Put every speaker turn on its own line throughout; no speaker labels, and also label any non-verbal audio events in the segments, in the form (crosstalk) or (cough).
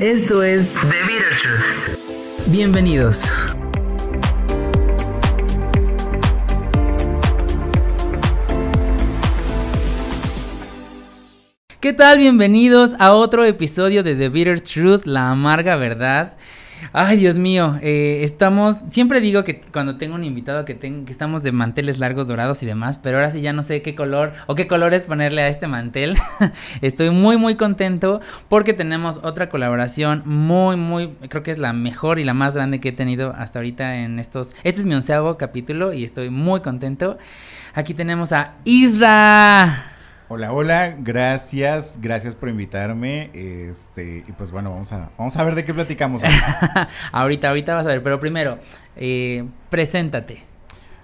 Esto es The Bitter Truth. Bienvenidos. ¿Qué tal? Bienvenidos a otro episodio de The Bitter Truth, la amarga verdad. Ay, Dios mío, eh, estamos, siempre digo que cuando tengo un invitado que, que estamos de manteles largos dorados y demás, pero ahora sí ya no sé qué color o qué colores ponerle a este mantel. (laughs) Estoy muy, muy contento porque tenemos otra colaboración muy, muy, creo que es la mejor y la más grande que he tenido hasta ahorita en estos, este es mi onceavo capítulo y estoy muy contento. Aquí tenemos a Isra.
Hola, hola, gracias, gracias por invitarme. Este, y pues bueno, vamos a, vamos a ver de qué platicamos. (laughs)
ahorita, ahorita vas a ver, pero primero, eh, preséntate.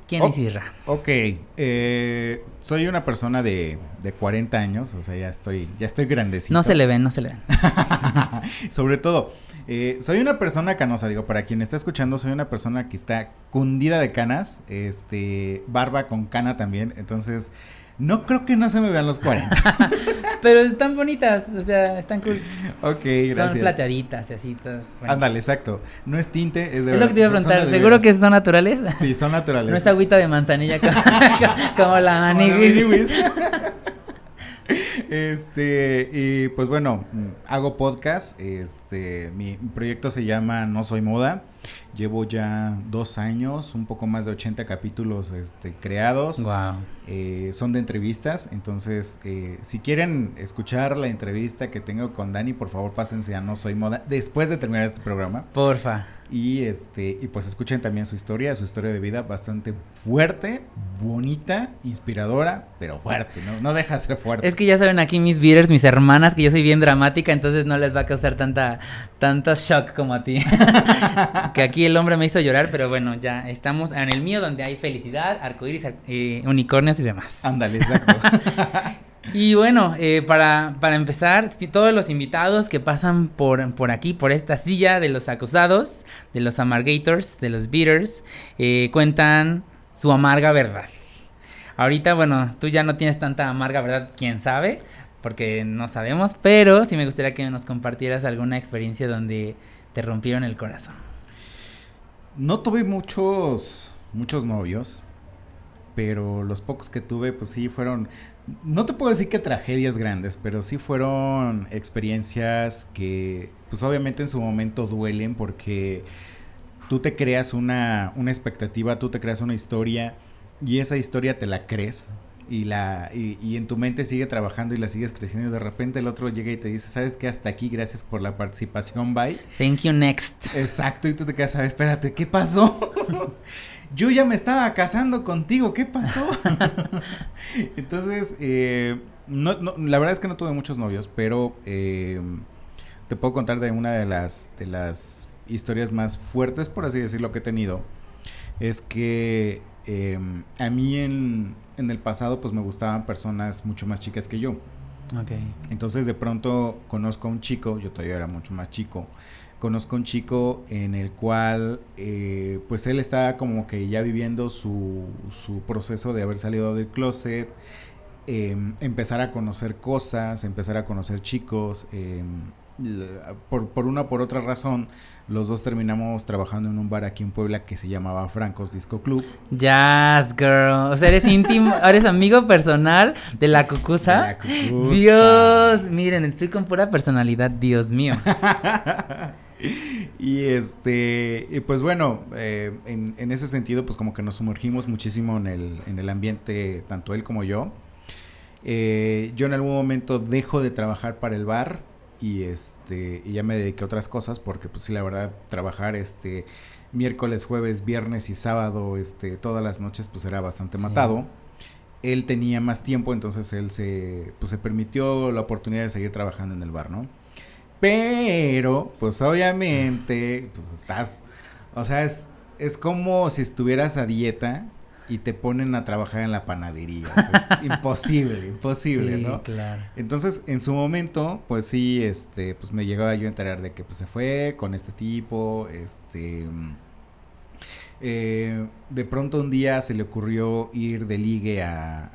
¿Quién es Isra?
Ok, eh, soy una persona de, de 40 años, o sea, ya estoy, ya estoy grandecito.
No se le ven, no se le ven. (laughs)
Sobre todo, eh, soy una persona canosa, digo, para quien está escuchando, soy una persona que está cundida de canas, este, barba con cana también, entonces no creo que no se me vean los 40. (laughs)
Pero están bonitas, o sea, están cool.
Ok, gracias.
Son plateaditas y así. Todas
Ándale, exacto. No es tinte, es de
Es lo que te iba a preguntar, ¿seguro que son naturales?
Sí, son naturales.
No es agüita de manzanilla como, (laughs) como la maniwis. (laughs)
Este, y pues bueno, hago podcast. Este, mi proyecto se llama No Soy Moda. Llevo ya dos años, un poco más de 80 capítulos este, creados.
Wow.
Eh, son de entrevistas, entonces eh, si quieren escuchar la entrevista que tengo con Dani, por favor pásense a No Soy Moda después de terminar este programa.
Porfa.
Y este, y pues escuchen también su historia, su historia de vida bastante fuerte, bonita, inspiradora, pero fuerte, ¿no? No deja de ser fuerte.
Es que ya saben aquí mis beaters, mis hermanas, que yo soy bien dramática, entonces no les va a causar tanta, tanto shock como a ti. (laughs) que aquí el hombre me hizo llorar, pero bueno, ya estamos en el mío donde hay felicidad, arcoíris, eh, unicornios y demás.
Ándale, exacto. (laughs)
Y bueno, eh, para, para, empezar, todos los invitados que pasan por, por, aquí, por esta silla de los acusados, de los amargators, de los beaters, eh, cuentan su amarga verdad. Ahorita, bueno, tú ya no tienes tanta amarga verdad, quién sabe, porque no sabemos, pero sí me gustaría que nos compartieras alguna experiencia donde te rompieron el corazón.
No tuve muchos, muchos novios, pero los pocos que tuve, pues sí, fueron no te puedo decir que tragedias grandes, pero sí fueron experiencias que, pues obviamente en su momento duelen porque tú te creas una, una expectativa, tú te creas una historia y esa historia te la crees y la y, en tu mente sigue trabajando y la sigues creciendo y de repente el otro llega y te dice, ¿sabes qué? Hasta aquí, gracias por la participación, bye.
Thank you, next.
Exacto, y tú te quedas a ver, espérate, ¿qué pasó? (laughs) yo ya me estaba casando contigo, ¿qué pasó? (laughs) Entonces, eh, no, la verdad es que no tuve muchos novios, pero eh, te puedo contar de una de las, de las historias más fuertes, por así decirlo, que he tenido. Es que eh, a mí en, en, el pasado, pues me gustaban personas mucho más chicas que yo.
Okay.
Entonces, de pronto conozco a un chico, yo todavía era mucho más chico conozco un chico en el cual eh, pues él está como que ya viviendo su, su proceso de haber salido del closet, em, empezar a conocer cosas, empezar a conocer chicos. Em, por, por una o por otra razón, los dos terminamos trabajando en un bar aquí en Puebla que se llamaba Francos Disco Club.
Jazz Girl. O sea, eres íntimo, (laughs) eres amigo personal de la cucusa. Dios, miren, estoy con pura personalidad, Dios mío. (laughs)
y este, y pues bueno, eh, en, ese sentido, pues como que nos sumergimos muchísimo en el, en el ambiente, tanto él como yo. Eh, yo en algún momento dejo de trabajar para el bar y este, y ya me dediqué a otras cosas porque pues sí, la verdad, trabajar este miércoles, jueves, viernes y sábado, este, todas las noches, pues era bastante matado. Él tenía más tiempo, entonces él se, pues se permitió la oportunidad de seguir trabajando en el bar, ¿no? Pero, pues obviamente, pues estás, o sea, es, es como si estuvieras a dieta y te ponen a trabajar en la panadería. es (laughs) imposible, imposible, ¿no?
Claro.
Entonces, en su momento, pues sí, este, pues me llegaba yo a enterar de que pues se fue con este tipo, este Eh, de pronto un día se le ocurrió ir de ligue a,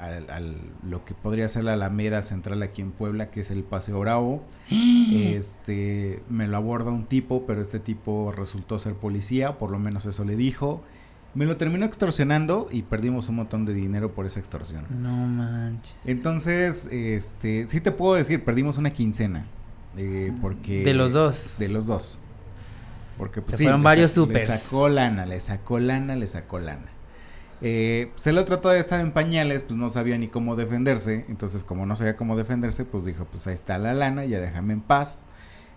lo que podría ser la Alameda Central aquí en Puebla, que es el Paseo Bravo. (gasps) este, me lo aborda un tipo, pero este tipo resultó ser policía, por lo menos eso le dijo. Me lo terminó extorsionando y perdimos un montón de dinero por esa extorsión.
No manches.
Entonces, este, sí te puedo decir, perdimos una quincena. Eh, porque...
De los dos.
De los dos. Porque pues,
Se fueron varios
Le sacó lana, le sacó lana, le sacó lana. Eh, pues el otro todavía estaba en pañales, pues no sabía ni cómo defenderse. Entonces, como no sabía cómo defenderse, pues dijo, pues ahí está la lana, ya déjame en paz.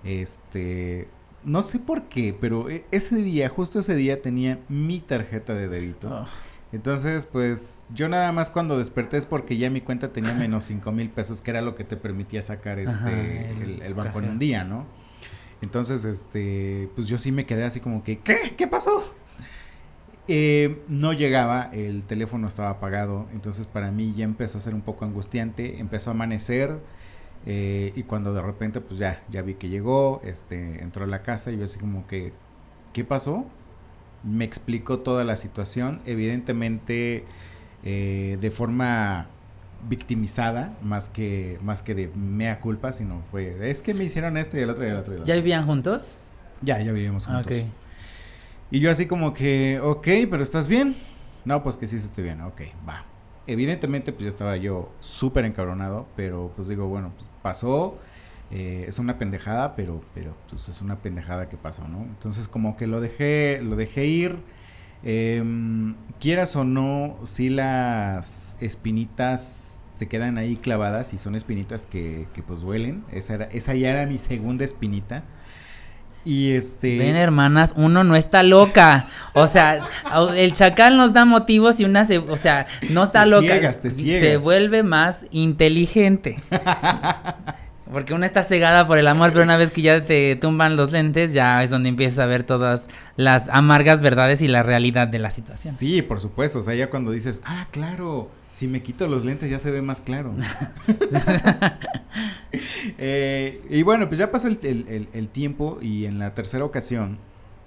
Este, no sé por qué, pero e, ese día, justo ese día, tenía mi tarjeta de débito. Oh. Entonces, pues yo nada más cuando desperté es porque ya mi cuenta tenía menos (laughs) cinco mil pesos, que era lo que te permitía sacar este el, banco en un día, ¿no? Entonces, este, pues yo sí me quedé así como que, ¿qué? ¿Qué pasó? Eh, no llegaba, el teléfono estaba apagado, entonces para mí ya empezó a ser un poco angustiante, empezó a amanecer eh, y cuando de repente pues ya, ya vi que llegó, este, entró a la casa y yo así como que, ¿qué pasó? me explicó toda la situación, evidentemente eh, de forma victimizada, más que, más que de mea culpa, sino fue, es que me hicieron esto y el otro y el otro. Y el otro.
¿Ya vivían juntos?
Ya, ya vivíamos juntos. Y yo así como que, ok, pero ¿estás bien? No, pues que sí estoy bien, ok, va. Evidentemente, pues yo estaba yo súper encabronado, pero pues digo, bueno, pues pasó, eh, es una pendejada, pero, pero pues es una pendejada que pasó, ¿no? Entonces como que lo dejé, lo dejé ir. Em, quieras o no, si las espinitas se quedan ahí clavadas y son espinitas que, pues duelen. Esa, esa ya era mi segunda espinita. Y este.
Ven, hermanas, uno no está loca. O sea, el chacal nos da motivos y una se. O sea, no está loca. Se vuelve más inteligente. Porque una está cegada por el amor, pero una vez que ya te tumban los lentes, ya es donde empiezas a ver todas las amargas verdades y la realidad de la situación.
Sí, por supuesto. O sea, ya cuando dices, ah, claro, si me quito los lentes ya se ve más claro. (laughs) Eh, y bueno, pues ya pasó el, tiempo y en la tercera ocasión,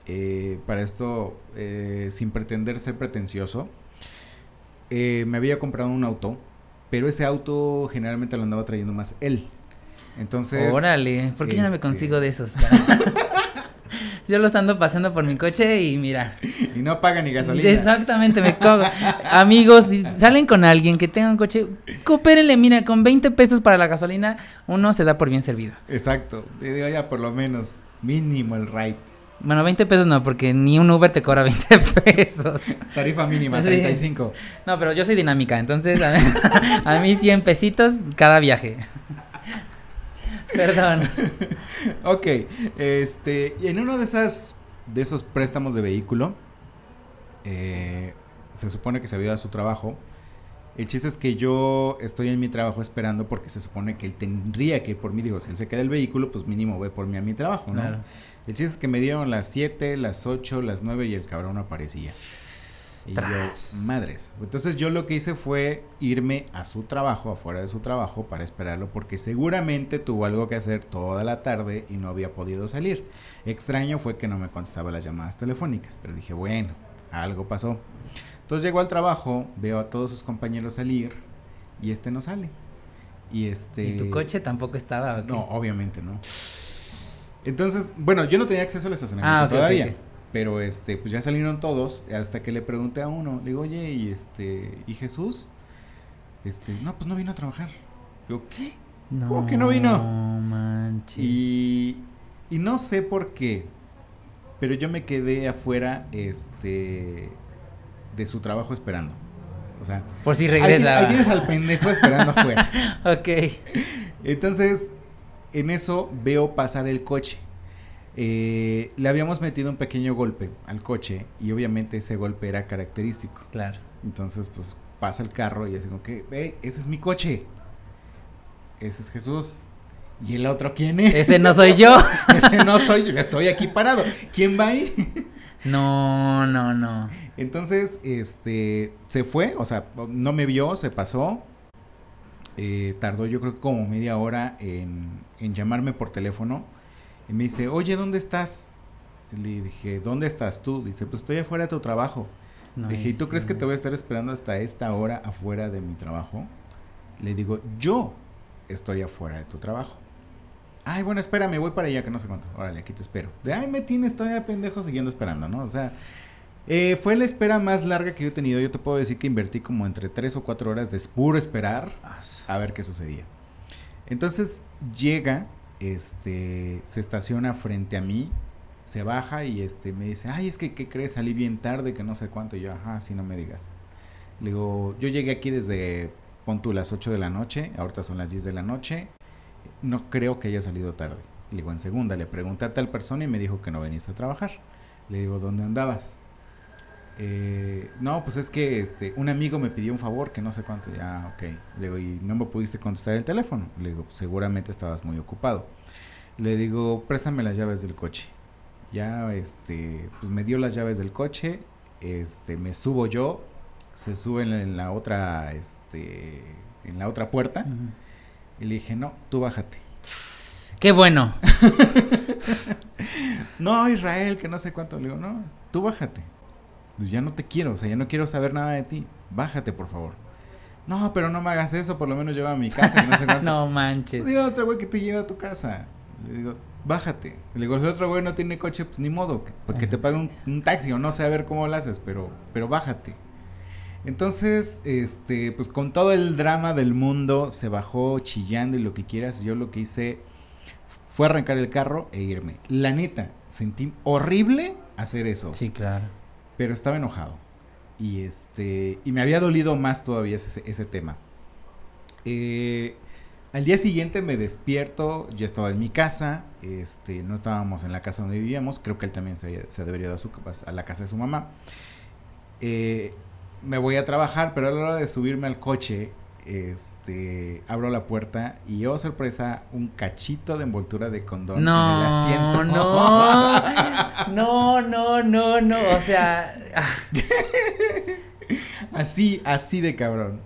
eh, para esto, eh, sin pretender ser pretencioso, me había comprado un auto, pero ese auto generalmente lo andaba trayendo más él. Entonces.
Órale, ¿por qué yo no me consigo de esos? (laughs) yo lo ando pasando por mi coche y mira.
Y no paga ni gasolina.
Exactamente, me cojo. Amigos, si salen con alguien que tenga un coche, coopérenle, mira, con 20 pesos para la gasolina, uno se da por bien servido.
Exacto. Digo, ya por lo menos, mínimo el ride.
Bueno, 20 pesos no, porque ni un Uber te cobra 20 (laughs) pesos.
Tarifa mínima, 35.
No, pero yo soy dinámica, entonces a mí, (laughs) a mí 100 pesitos cada viaje. Perdón. (laughs)
ok, este, en uno de esas, de esos préstamos de vehículo, eh, se supone que se había dado su trabajo. El chiste es que yo estoy en mi trabajo esperando porque se supone que él tendría que ir por mí. Digo, si él se queda el vehículo, pues mínimo ve por mí a mi trabajo, ¿no? El chiste es que me dieron las 7, las 8, las 9 y el cabrón aparecía. Y yo, madres. Entonces yo lo que hice fue irme a su trabajo, afuera de su trabajo, para esperarlo, porque seguramente tuvo algo que hacer toda la tarde y no había podido salir. Extraño fue que no me contestaba las llamadas telefónicas, pero dije, bueno, algo pasó. Entonces llego al trabajo, veo a todos sus compañeros salir y este no sale. Y este.
¿Y tu coche tampoco estaba?
No, obviamente no. Entonces, bueno, yo no tenía acceso al estacionamiento ah, todavía. Pero este, pues ya salieron todos, hasta que le pregunté a uno, le digo, oye, y este, ¿y Jesús? Este, no, pues no vino a trabajar. Digo, ¿qué? ¿Cómo que no vino?
No manches.
Y, y no sé por qué, pero yo me quedé afuera, este, de su trabajo esperando. O sea,
por si regresa.
Ahí tienes al pendejo esperando afuera. (laughs)
ok.
Entonces, en eso veo pasar el coche. Eh, le habíamos metido un pequeño golpe al coche y obviamente ese golpe era característico.
Claro.
Entonces, pues pasa el carro y así como que, ve, ese es mi coche. Ese es Jesús. ¿Y el otro quién es?
Ese no soy yo. (laughs)
ese no soy yo, estoy aquí parado. ¿Quién va ahí?
no, no, no.
Entonces, este, se fue, o sea, no me vio, se pasó. Eh, tardó yo creo que como media hora en, en llamarme por teléfono y me dice, oye, ¿dónde estás? Le dije, ¿dónde estás tú? Dice, pues estoy afuera de tu trabajo. Le dije, ¿y tú crees que te voy a estar esperando hasta esta hora afuera de mi trabajo? Le digo, yo estoy afuera de tu trabajo. Ay, bueno, espérame, voy para allá, que no sé cuánto. Órale, aquí te espero. De, ay, me tienes todavía pendejo siguiendo esperando, ¿no? O sea, eh, fue la espera más larga que yo he tenido. Yo te puedo decir que invertí como entre 3 o 4 horas de puro esperar a ver qué sucedía. Entonces llega, este, se estaciona frente a mí, se baja y este, me dice, ay, es que, ¿qué crees? Salí bien tarde, que no sé cuánto. Y yo, ajá, si no me digas. Le digo, yo llegué aquí desde, pon las 8 de la noche, ahorita son las 10 de la noche. No creo que haya salido tarde. Le digo, en segunda, le pregunté a tal persona y me dijo que no veniste a trabajar. Le digo, ¿dónde andabas? Eh, no, pues es que este, un amigo me pidió un favor que no sé cuánto. Ya, ok. Le digo, ¿y no me pudiste contestar el teléfono? Le digo, seguramente estabas muy ocupado. Le digo, préstame las llaves del coche. Ya, este, pues me dio las llaves del coche. Este, me subo yo. Se sube en la, otra, este, en la otra puerta. Y le dije, no, tú bájate.
Qué bueno. (laughs)
no, Israel, que no sé cuánto. Le digo, no, tú bájate. Pues ya no te quiero, o sea, ya no quiero saber nada de ti. Bájate, por favor. No, pero no me hagas eso, por lo menos lleva a mi casa, que no sé (laughs) cuánto.
no manches.
Digo otro güey que te lleva a tu casa. Le digo, bájate. Le digo, si otro güey no tiene coche, pues ni modo, que, pues que te pague un, taxi o no sé a ver cómo lo haces, pero, pero bájate. Entonces, este, pues con todo el drama del mundo, se bajó chillando y lo que quieras. Yo lo que hice fue arrancar el carro e irme. La neta, sentí horrible hacer eso.
Sí, claro
pero estaba enojado. Y este y me había dolido más todavía ese, ese tema. Eh, al día siguiente me despierto, ya estaba en mi casa, este, no estábamos en la casa donde vivíamos, creo que él también se, se debería a, su, a la casa de su mamá. Eh, me voy a trabajar, pero a la hora de subirme al coche, este, abro la puerta y oh sorpresa, un cachito de envoltura de condón
no, en el asiento. No, (laughs) no, no, no, no, o sea, ah. (laughs)
así, así de cabrón.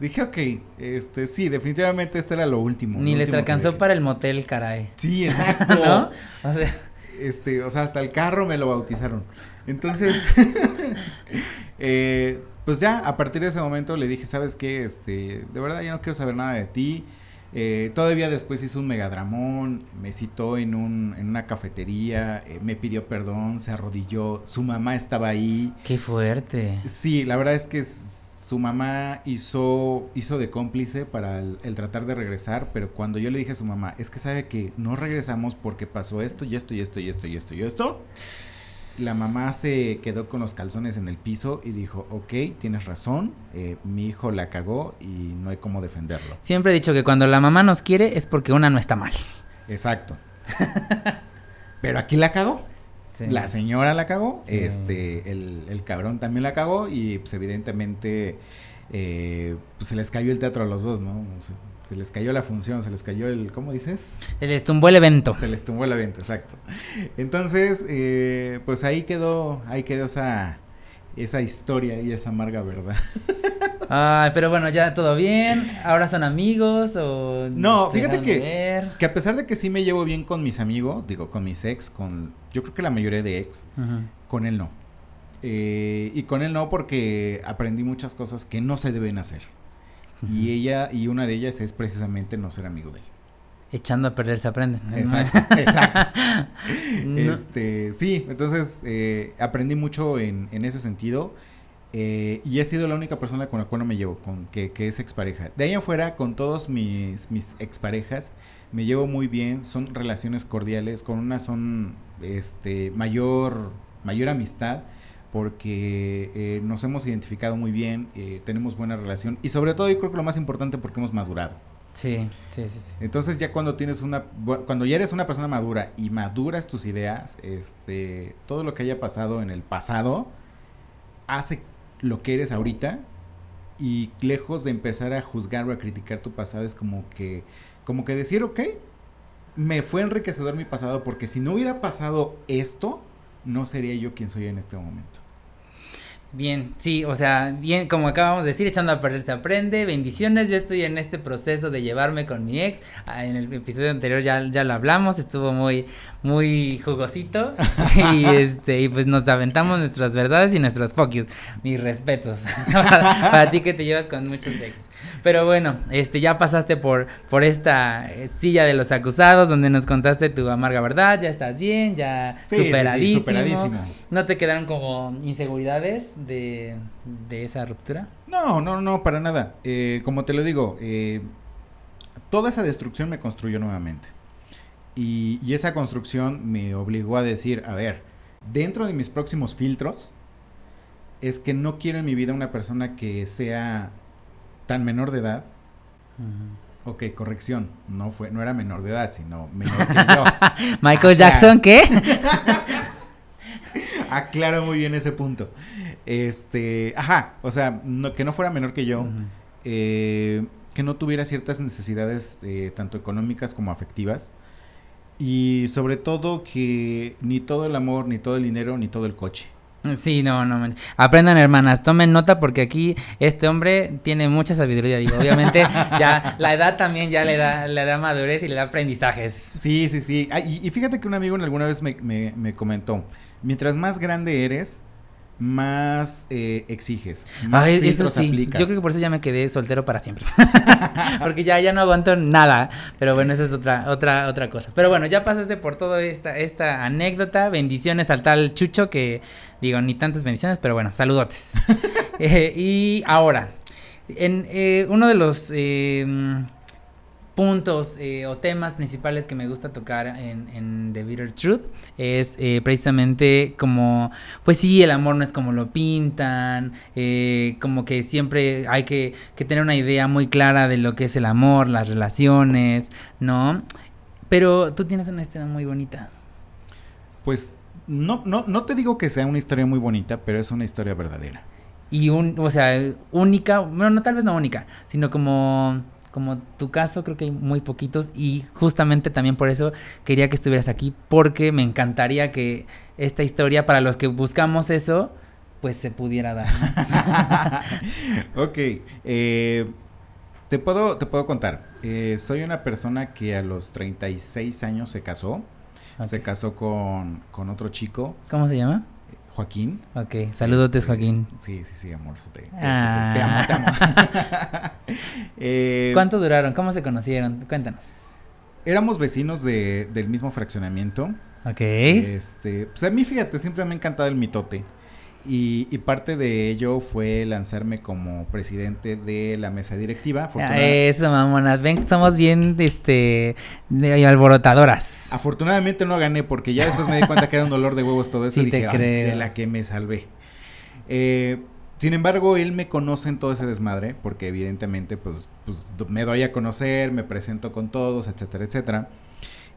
Dije, ok, este, sí, definitivamente este era lo último.
Ni les alcanzó para el motel, caray.
Sí, (laughs) exacto. ¿No? O sea. Este, o sea, hasta el carro me lo bautizaron. Entonces, eh, pues ya a partir de ese momento le dije, ¿sabes qué? Este, de verdad ya no quiero saber nada de ti. Eh, todavía después hizo un megadramón, me citó en, un, en una cafetería, eh, me pidió perdón, se arrodilló, su mamá estaba ahí.
Qué fuerte.
Sí, la verdad es que su mamá hizo, hizo de cómplice para el, el, tratar de regresar, pero cuando yo le dije a su mamá, es que sabe que no regresamos porque pasó esto y esto y esto y esto y esto y esto la mamá se quedó con los calzones en el piso y dijo, ok, tienes razón, eh, mi hijo la cagó y no hay cómo defenderlo.
Siempre he dicho que cuando la mamá nos quiere es porque una no está mal.
Exacto. Pero aquí la cagó. La señora la cagó, este, el, cabrón también la cagó y pues evidentemente eh, pues se les cayó el teatro a los dos, ¿no? se les cayó la función, se les cayó el, ¿cómo dices?
Se les tumbó el evento.
Se les tumbó el evento, exacto. Entonces, eh, pues ahí quedó, ahí quedó esa, esa historia y esa amarga verdad. (laughs)
Ay, pero bueno, ya todo bien. Ahora son amigos o
no. Fíjate que que a pesar de que sí me llevo bien con mis amigos, digo con mis ex, con yo creo que la mayoría de ex, con él no. Eh, y con él no porque aprendí muchas cosas que no se deben hacer. Y ella, y una de ellas es precisamente no ser amigo de él.
Echando a perder se aprende.
Exacto, (laughs) exacto. Este, sí, entonces eh, aprendí mucho en, en ese sentido. Eh, y he sido la única persona con la cual no me llevo, con que, que es expareja. De ahí afuera, con todos mis, mis exparejas, me llevo muy bien, son relaciones cordiales, con una son este mayor, mayor amistad porque eh, nos hemos identificado muy bien, eh, tenemos buena relación y sobre todo yo creo que lo más importante porque hemos madurado.
Sí, sí, sí, sí.
Entonces ya cuando tienes una, cuando ya eres una persona madura y maduras tus ideas, este, todo lo que haya pasado en el pasado hace lo que eres ahorita y lejos de empezar a juzgar o a criticar tu pasado es como que, como que decir, ok, me fue enriquecedor mi pasado porque si no hubiera pasado esto, no sería yo quien soy en este momento.
Bien, sí, o sea, bien, como acabamos de decir, echando a perder se aprende, bendiciones, yo estoy en este proceso de llevarme con mi ex, ah, en el episodio anterior ya, ya lo hablamos, estuvo muy, muy jugosito, (laughs) y este, y pues nos aventamos nuestras verdades y nuestros focus, mis respetos, (laughs) para, para ti que te llevas con muchos ex. Pero bueno, este ya pasaste por, por esta eh, silla de los acusados donde nos contaste tu amarga verdad, ya estás bien, ya superadísimo. ¿No te quedaron como inseguridades de, esa ruptura?
No, no, no, para nada. Eh, como te lo digo, eh, toda esa destrucción me construyó nuevamente. Y, y esa construcción me obligó a decir, a ver, dentro de mis próximos filtros, es que no quiero en mi vida una persona que sea tan menor de edad. Ok, corrección, no fue, no era menor de edad, sino menor que yo. (laughs)
Michael Jackson, ¿qué? (laughs)
Aclaro muy bien ese punto. Este, ajá, o sea, no, que no fuera menor que yo, eh, que no tuviera ciertas necesidades eh, tanto económicas como afectivas. Y sobre todo que ni todo el amor, ni todo el dinero, ni todo el coche.
Sí, no, no. Aprendan, hermanas, tomen nota porque aquí este hombre tiene mucha sabiduría. Digo, obviamente, (laughs) ya la edad también ya le da, le da madurez y le da aprendizajes.
Sí, sí, sí. y, fíjate que un amigo alguna vez me, me comentó: mientras más grande eres, más eh, exiges. Más
eso sí. Yo creo que por eso ya me quedé soltero para siempre. (laughs) Porque ya, ya no aguanto nada. Pero bueno, esa es otra, otra, otra cosa. Pero bueno, ya pasaste por toda esta, esta anécdota. Bendiciones al tal Chucho que digo, ni tantas bendiciones, pero bueno, saludotes. (laughs) Eh, y ahora, en eh, uno de los puntos eh, o temas principales que me gusta tocar en, en The Bitter Truth es eh, precisamente como, pues sí, el amor no es como lo pintan, eh, como que siempre hay que, que, tener una idea muy clara de lo que es el amor, las relaciones, ¿no? Pero tú tienes una historia muy bonita.
Pues no, no, no te digo que sea una historia muy bonita, pero es una historia verdadera.
Y un, o sea, única, bueno, no tal vez no única, sino como como tu caso, creo que hay muy poquitos y justamente también por eso quería que estuvieras aquí porque me encantaría que esta historia para los que buscamos eso, pues se pudiera dar. (laughs)
ok, eh, te, puedo, te puedo contar. Eh, soy una persona que a los 36 años se casó. Se casó con, con otro chico.
¿Cómo se llama?
Joaquín.
Ok, saludotes este, Joaquín.
Sí, sí, sí, amor. Te, te, ah. amo, te amo. (laughs)
Eh, ¿Cuánto duraron? ¿Cómo se conocieron? Cuéntanos.
Éramos vecinos de, del mismo fraccionamiento.
Ok.
Este, pues a mí, fíjate, siempre me ha encantado el mitote. Y, parte de ello fue lanzarme como presidente de la mesa directiva.
Eso, mamonas. Ven, somos bien este, alborotadoras.
Afortunadamente no gané porque ya después me di cuenta que era un dolor de huevos todo eso y dije, de la que me salvé. Eh, sin embargo, él me conoce en todo ese desmadre porque evidentemente pues, pues me doy a conocer, me presento con todos, etcétera, etcétera.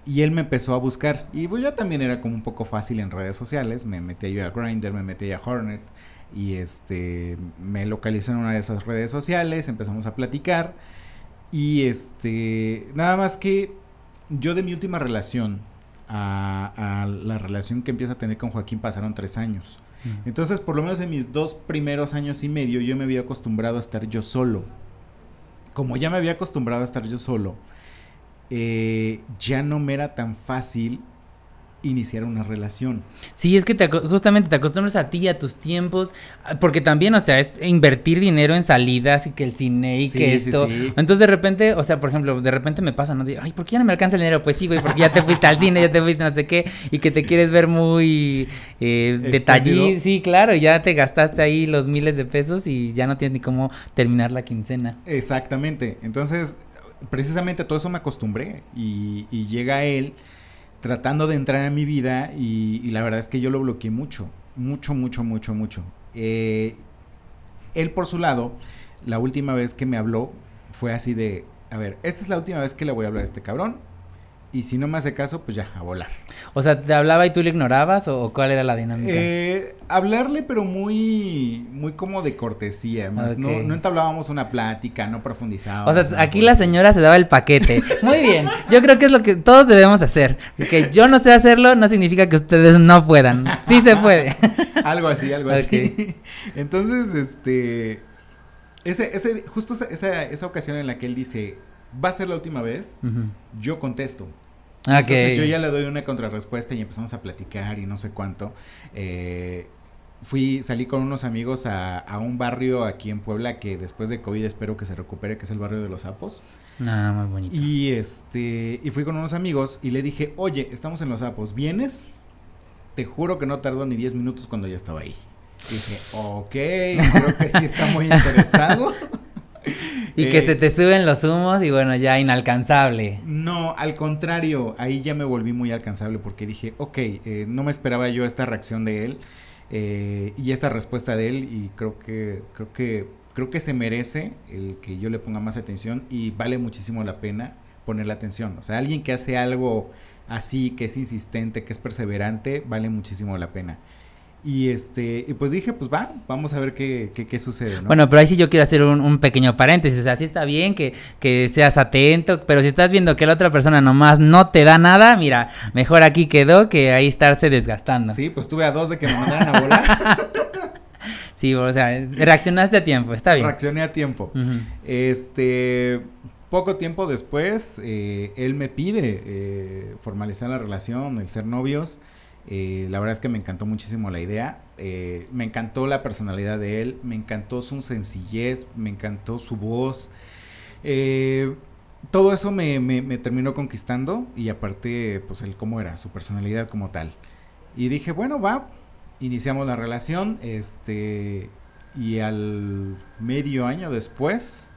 Y él me empezó a buscar. Y pues yo también era como un poco fácil en redes sociales. Me metí yo a Grindr, me metí a Hornet. Y este me localizó en una de esas redes sociales. Empezamos a platicar. Y este. Nada más que yo de mi última relación a, la relación que empieza a tener con Joaquín pasaron tres años. Mm. Entonces, por lo menos en mis dos primeros años y medio, yo me había acostumbrado a estar yo solo. Como ya me había acostumbrado a estar yo solo, eh, ya no me era tan fácil iniciar una relación.
Sí, es que te, justamente te acostumbras a ti, a tus tiempos, ah, porque también, o sea, es invertir dinero en salidas y que el cine y que esto. Entonces de repente, o sea, por ejemplo, de repente me pasa, ¿no? Digo, ay, ¿por qué ya no me alcanza el dinero? Pues sí, güey, porque ya te fuiste al cine, ya te fuiste no sé qué, y que te quieres ver muy eh, detallado. Sí, claro, ya te gastaste ahí los miles de pesos y ya no tienes ni cómo terminar la quincena.
Exactamente. Entonces, precisamente a todo eso me acostumbré y, llega él tratando de entrar en mi vida y, la verdad es que yo lo bloqueé mucho, mucho, mucho, mucho, mucho. Eh, él por su lado, la última vez que me habló fue así de, a ver, esta es la última vez que le voy a hablar a este cabrón, y si no me hace caso, pues ya, a volar.
O sea, ¿te hablaba y tú le ignorabas o, cuál era la dinámica?
Eh, hablarle, pero muy, muy como de cortesía. Más no, no entablábamos una plática, no profundizábamos.
O sea, aquí la señora se daba el paquete. Muy bien. Yo creo que es lo que todos debemos hacer. Que yo no sé hacerlo no significa que ustedes no puedan. Sí se puede. (laughs)
algo así, algo así. Entonces, este, ese, ese, justo esa, esa ocasión en la que él dice, va a ser la última vez, yo contesto. Entonces yo ya le doy una contrarrespuesta y empezamos a platicar y no sé cuánto. Eh, fui, salí con unos amigos a, a, un barrio aquí en Puebla que después de COVID espero que se recupere, que es el barrio de los sapos.
Ah, muy bonito.
Y este, y fui con unos amigos y le dije, oye, estamos en los sapos, ¿vienes? Te juro que no tardó ni 10 minutos cuando ya estaba ahí. dije, ok, creo que sí está muy (laughs) interesado.
Y que se te suben los humos y bueno, ya inalcanzable.
No, al contrario, ahí ya me volví muy alcanzable porque dije, ok, eh, no me esperaba yo esta reacción de él eh, y esta respuesta de él y creo que, creo que, creo que se merece el que yo le ponga más atención y vale muchísimo la pena ponerle atención. O sea, alguien que hace algo así, que es insistente, que es perseverante, vale muchísimo la pena. Y este, y pues dije, pues va, vamos a ver qué, qué, sucede, ¿no?
Bueno, pero ahí sí yo quiero hacer un, pequeño paréntesis. O sea, sí está bien que, que, seas atento, pero si estás viendo que la otra persona nomás no te da nada, mira, mejor aquí quedó que ahí estarse desgastando.
Sí, pues tuve a dos de que me mandaran a volar. (laughs)
sí, o sea, reaccionaste a tiempo, está bien.
Reaccioné a tiempo. Este, poco tiempo después, eh, él me pide eh, formalizar la relación, el ser novios. Eh, la verdad es que me encantó muchísimo la idea. Eh, me encantó la personalidad de él, me encantó su sencillez, me encantó su voz. Eh, todo eso me, me, terminó conquistando y aparte, pues el cómo era, su personalidad como tal. Y dije, bueno, va, iniciamos la relación, este, y al medio año después,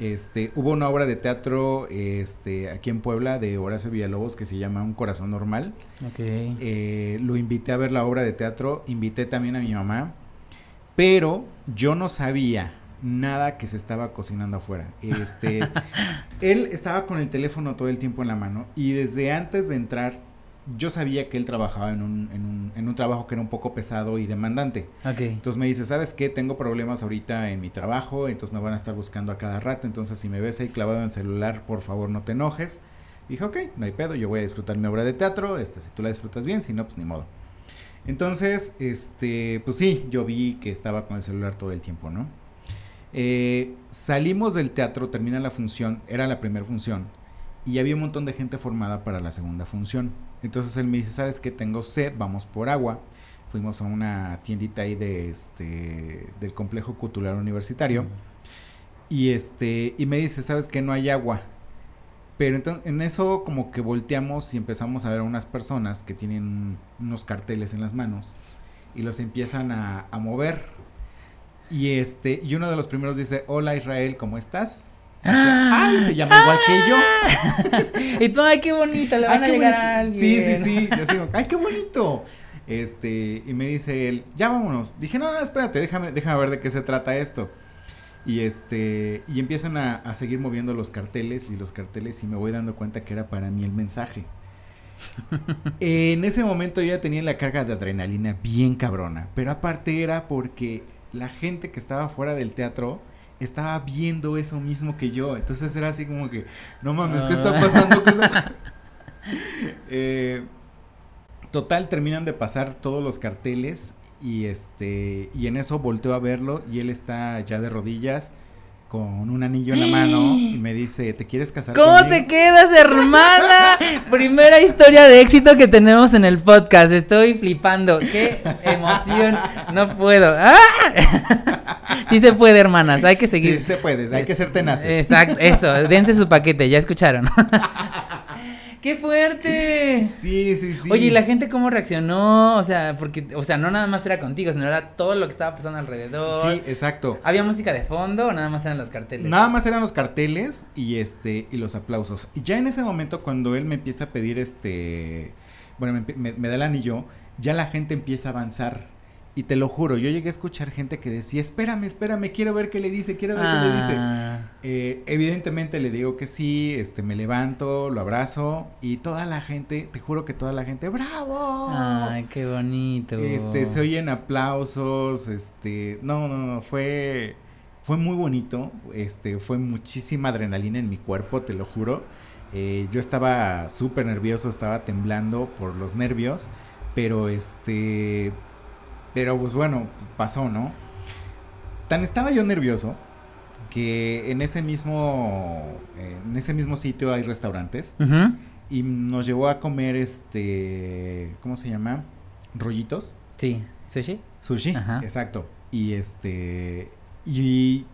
este, hubo una obra de teatro este, aquí en Puebla de Horacio Villalobos que se llama Un Corazón Normal. Eh, lo invité a ver la obra de teatro, invité también a mi mamá, pero yo no sabía nada que se estaba cocinando afuera. Este, (laughs) él estaba con el teléfono todo el tiempo en la mano y desde antes de entrar yo sabía que él trabajaba en un, en un, en un trabajo que era un poco pesado y demandante. Entonces me dice, ¿sabes qué? Tengo problemas ahorita en mi trabajo, entonces me van a estar buscando a cada rato, entonces si me ves ahí clavado en el celular, por favor no te enojes. Dije, ok, no hay pedo, yo voy a disfrutar mi obra de teatro, este, si tú la disfrutas bien, si no, pues ni modo. Entonces, este, pues sí, yo vi que estaba con el celular todo el tiempo, ¿no? Eh, salimos del teatro, termina la función, era la primera función, y había un montón de gente formada para la segunda función. Entonces él me dice, ¿sabes qué? Tengo sed, vamos por agua. Fuimos a una tiendita ahí de este del complejo cultural universitario. Y este y me dice, "¿Sabes qué? No hay agua." Pero entonces en eso como que volteamos y empezamos a ver a unas personas que tienen unos carteles en las manos y los empiezan a, a mover. Y este y uno de los primeros dice, "Hola Israel, ¿cómo estás?"
Ah, ay, se llama igual que yo. (laughs) y tú, ay, qué bonito, le van a llegar a alguien.
Sí, sí, sí. Yo digo, ay, qué bonito. Este, y me dice él, ya vámonos. Dije, no, no, espérate, déjame, déjame ver de qué se trata esto. Y este, y empiezan a, a seguir moviendo los carteles y los carteles y me voy dando cuenta que era para mí el mensaje. (laughs) en ese momento yo ya tenía la carga de adrenalina bien cabrona, pero aparte era porque la gente que estaba fuera del teatro estaba viendo eso mismo que yo. Entonces era así como que, no mames, ¿qué está ah. pasando? (laughs) Eh, total, terminan de pasar todos los carteles y este y en eso volteo a verlo y él está ya de rodillas con un anillo en la mano y me dice, ¿te quieres casar
¿Cómo te quedas, hermana? (laughs) Primera historia de éxito que tenemos en el podcast. Estoy flipando. Qué emoción. No puedo. ¡Ah! (laughs) Sí se puede, hermanas. Hay que seguir.
Sí se puede. Hay que ser tenaces.
Exacto. Eso. Dense su paquete. Ya escucharon. (laughs) ¡Qué fuerte!
Sí, sí, sí.
Oye, ¿y la gente cómo reaccionó? O sea, porque, o sea, no nada más era contigo, sino era todo lo que estaba pasando alrededor.
Sí, exacto.
¿Había música de fondo o nada más eran los carteles?
Nada más eran los carteles y este, y los aplausos. Y ya en ese momento, cuando él me empieza a pedir este, bueno, me, me da el anillo, ya la gente empieza a avanzar y te lo juro, yo llegué a escuchar gente que decía, espérame, espérame, quiero ver qué le dice, quiero ver qué le dice. Ah. Eh, evidentemente le digo que sí, este, me levanto, lo abrazo y toda la gente, te juro que toda la gente, ¡bravo!
Ay, qué bonito.
Este, se oyen aplausos, este, no, no, no, fue, fue muy bonito, este, fue muchísima adrenalina en mi cuerpo, te lo juro. Eh, yo estaba súper nervioso, estaba temblando por los nervios, pero este Pero pues bueno, pasó, ¿no? Tan estaba yo nervioso que en ese mismo en ese mismo sitio hay restaurantes
Ujú.
y nos llevó a comer este ¿cómo se llama? rollitos,
Sí. ¿Sushi?
sushi,
Ajá.
exacto. Y este y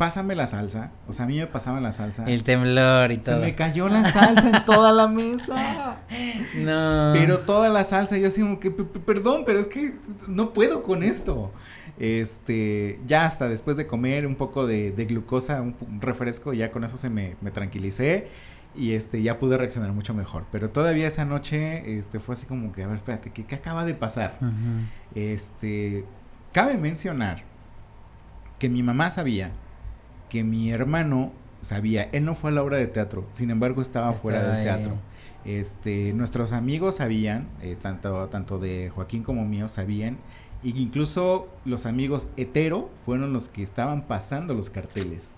pásame la salsa, o sea, a mí me pasaba la salsa.
El temblor y
Se
todo.
me cayó la salsa en toda la mesa. (laughs)
No.
Pero toda la salsa, yo así como que, "P- p- perdón, pero es que no puedo con esto. Este, ya hasta después de comer un poco de, de glucosa, un, refresco, ya con eso se me, me tranquilicé y este, ya pude reaccionar mucho mejor. Pero todavía esa noche, este, fue así como que, a ver, espérate, ¿qué, qué acaba de pasar? Este, cabe mencionar que mi mamá sabía, que mi hermano sabía, él no fue a la obra de teatro, sin embargo estaba fuera del
ahí.
teatro. Este, nuestros amigos sabían, eh, tanto, tanto de Joaquín como mío sabían, y incluso los amigos hetero fueron los que estaban pasando los carteles.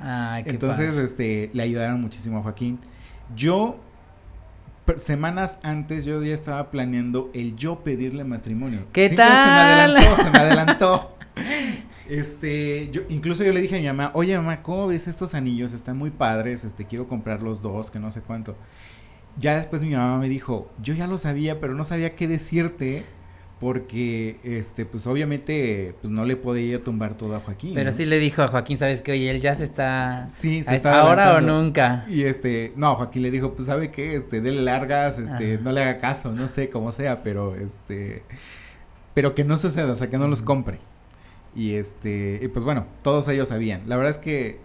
Ay, qué
Entonces,
padre.
este, le ayudaron muchísimo a Joaquín. Yo, semanas antes, yo ya estaba planeando el yo pedirle matrimonio.
¿Qué
Siempre Se me
tal?
adelantó, se me adelantó. (laughs) Este, yo, incluso yo le dije a mi mamá, oye mamá, ¿cómo ves estos anillos? Están muy padres, este, quiero comprar los dos, que no sé cuánto. Ya después mi mamá me dijo, yo ya lo sabía, pero no sabía qué decirte, porque, este, pues obviamente, pues no le podía tumbar todo a Joaquín.
Pero
¿no?
sí le dijo a Joaquín, ¿sabes qué? Oye, él ya se está...
Sí, se está
Ahora o nunca.
Y este, no, Joaquín le dijo, pues sabe qué, este, dele largas, este,
Ajá.
no le haga caso, no sé cómo sea, pero este, pero que no suceda, o sea, que no los compre. Y este, y pues bueno, todos ellos sabían. La verdad es que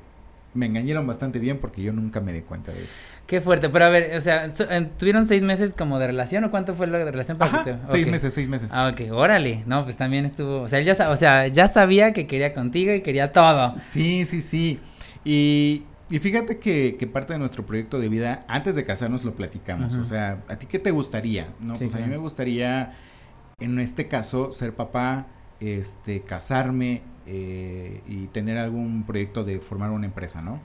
me engañaron bastante bien porque yo nunca me di cuenta de eso.
Qué fuerte. Pero a ver, o sea, eh, ¿tuvieron seis meses como de relación o cuánto fue la de relación para
Ajá,
que te...
seis meses, seis meses.
Ah, ok, órale. No, pues también estuvo... O sea, él ya, o sea, ya sabía que quería contigo y quería todo.
Sí, sí, sí. Y, y fíjate que, que parte de nuestro proyecto de vida, antes de casarnos lo platicamos. O sea, ¿a ti qué te gustaría? No,
Sí,
pues a mí me gustaría, en este caso, ser papá, este, casarme eh, y tener algún proyecto de formar una empresa, ¿no?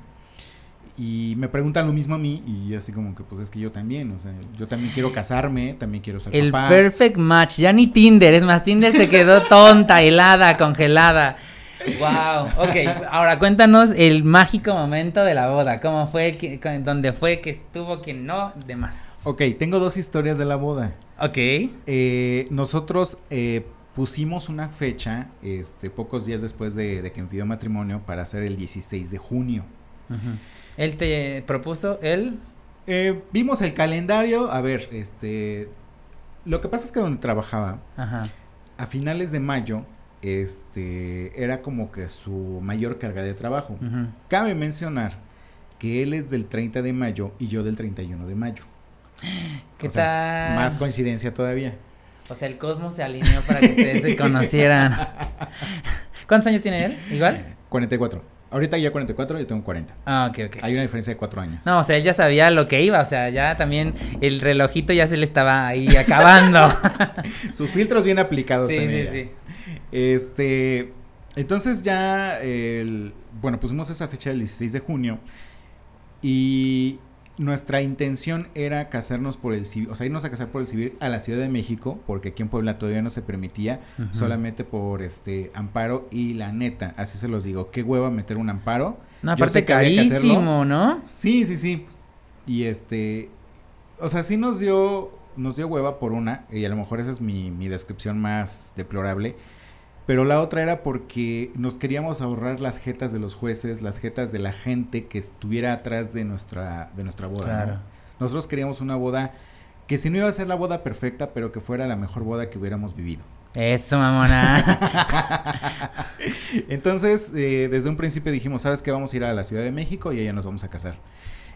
Y me preguntan lo mismo a mí y así como que pues es que yo también, o sea, yo también quiero casarme, también quiero ser
El
papá.
perfect match. Ya ni Tinder. Es más, Tinder se quedó tonta, helada, congelada. Wow. Ok, ahora cuéntanos el mágico momento de la boda. ¿Cómo fue? ¿Qué- con- ¿Dónde fue? ¿Que estuvo? ¿Que no? Demás.
Ok, tengo dos historias de la boda.
Ok.
Eh, nosotros eh, pusimos una fecha, este, pocos días después de, de que me pidió matrimonio, para hacer el 16 de junio.
Ujú. Él te propuso el...
Eh, vimos el calendario, a ver, este, lo que pasa es que donde trabajaba,
Ajá.
a finales de mayo, este, era como que su mayor carga de trabajo. Cabe mencionar que él es del 30 de mayo y yo del 31 de mayo. (gasps)
¿Qué
O sea,
tal?
Más coincidencia todavía.
O sea, el cosmos se alineó para que ustedes se conocieran. (laughs) ¿Cuántos años tiene él? ¿Igual?
44. Ahorita ya 44, yo tengo 40.
Ah, ok, ok.
Hay una diferencia de 4 años.
No, o sea, él ya sabía lo que iba, o sea, ya también el relojito ya se le estaba ahí (laughs) acabando. (laughs)
Sus filtros bien aplicados
sí,
también.
sí,
ya.
sí.
Este, entonces ya, el, bueno, pusimos esa fecha del 16 de junio y nuestra intención era casarnos por el civil, o sea, irnos a casar por el civil a la Ciudad de México, porque aquí en Puebla todavía no se permitía, solamente por este amparo y la neta, así se los digo, qué hueva meter un amparo.
No, aparte carísimo, ¿no?
Sí, sí, sí. Y este, o sea, sí nos dio, nos dio hueva por una, y a lo mejor esa es mi, mi descripción más deplorable. Pero la otra era porque nos queríamos ahorrar las jetas de los jueces, las jetas de la gente que estuviera atrás de nuestra, de nuestra boda. ¿no?
Claro.
Nosotros queríamos una boda que si no iba a ser la boda perfecta, pero que fuera la mejor boda que hubiéramos vivido.
Eso, mamona. (laughs)
Entonces, eh, desde un principio dijimos, ¿sabes qué? Vamos a ir a la Ciudad de México y allá nos vamos a casar.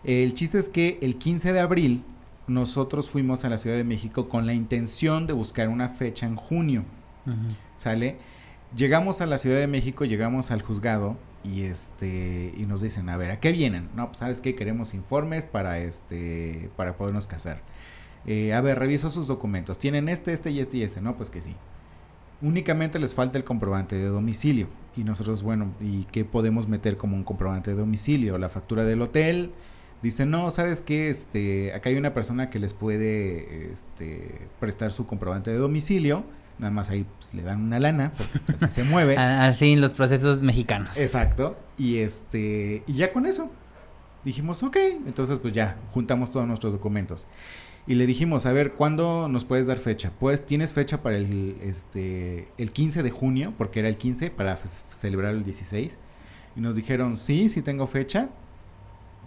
El chiste es que el 15 de abril nosotros fuimos a la Ciudad de México con la intención de buscar una fecha en junio. ¿sale? Llegamos a la Ciudad de México, llegamos al juzgado y este y nos dicen, "A ver, ¿a qué vienen?" No, pues sabes qué, queremos informes para este para podernos casar. Eh, a ver, reviso sus documentos. Tienen este, este y este y este, no, pues que sí. Únicamente les falta el comprobante de domicilio. Y nosotros, bueno, ¿y qué podemos meter como un comprobante de domicilio? La factura del hotel. Dicen, no, ¿sabes qué? Este, acá hay una persona que les puede este, prestar su comprobante de domicilio. Nada más ahí pues, le dan una lana, porque pues, así se mueve. (laughs)
Al fin, los procesos mexicanos.
Exacto. Y este, y ya con eso dijimos, ok, entonces pues ya, juntamos todos nuestros documentos. Y le dijimos, a ver, ¿cuándo nos puedes dar fecha? Pues tienes fecha para el, este, el 15 de junio, porque era el 15 para celebrar el 16. Y nos dijeron, sí, sí tengo fecha.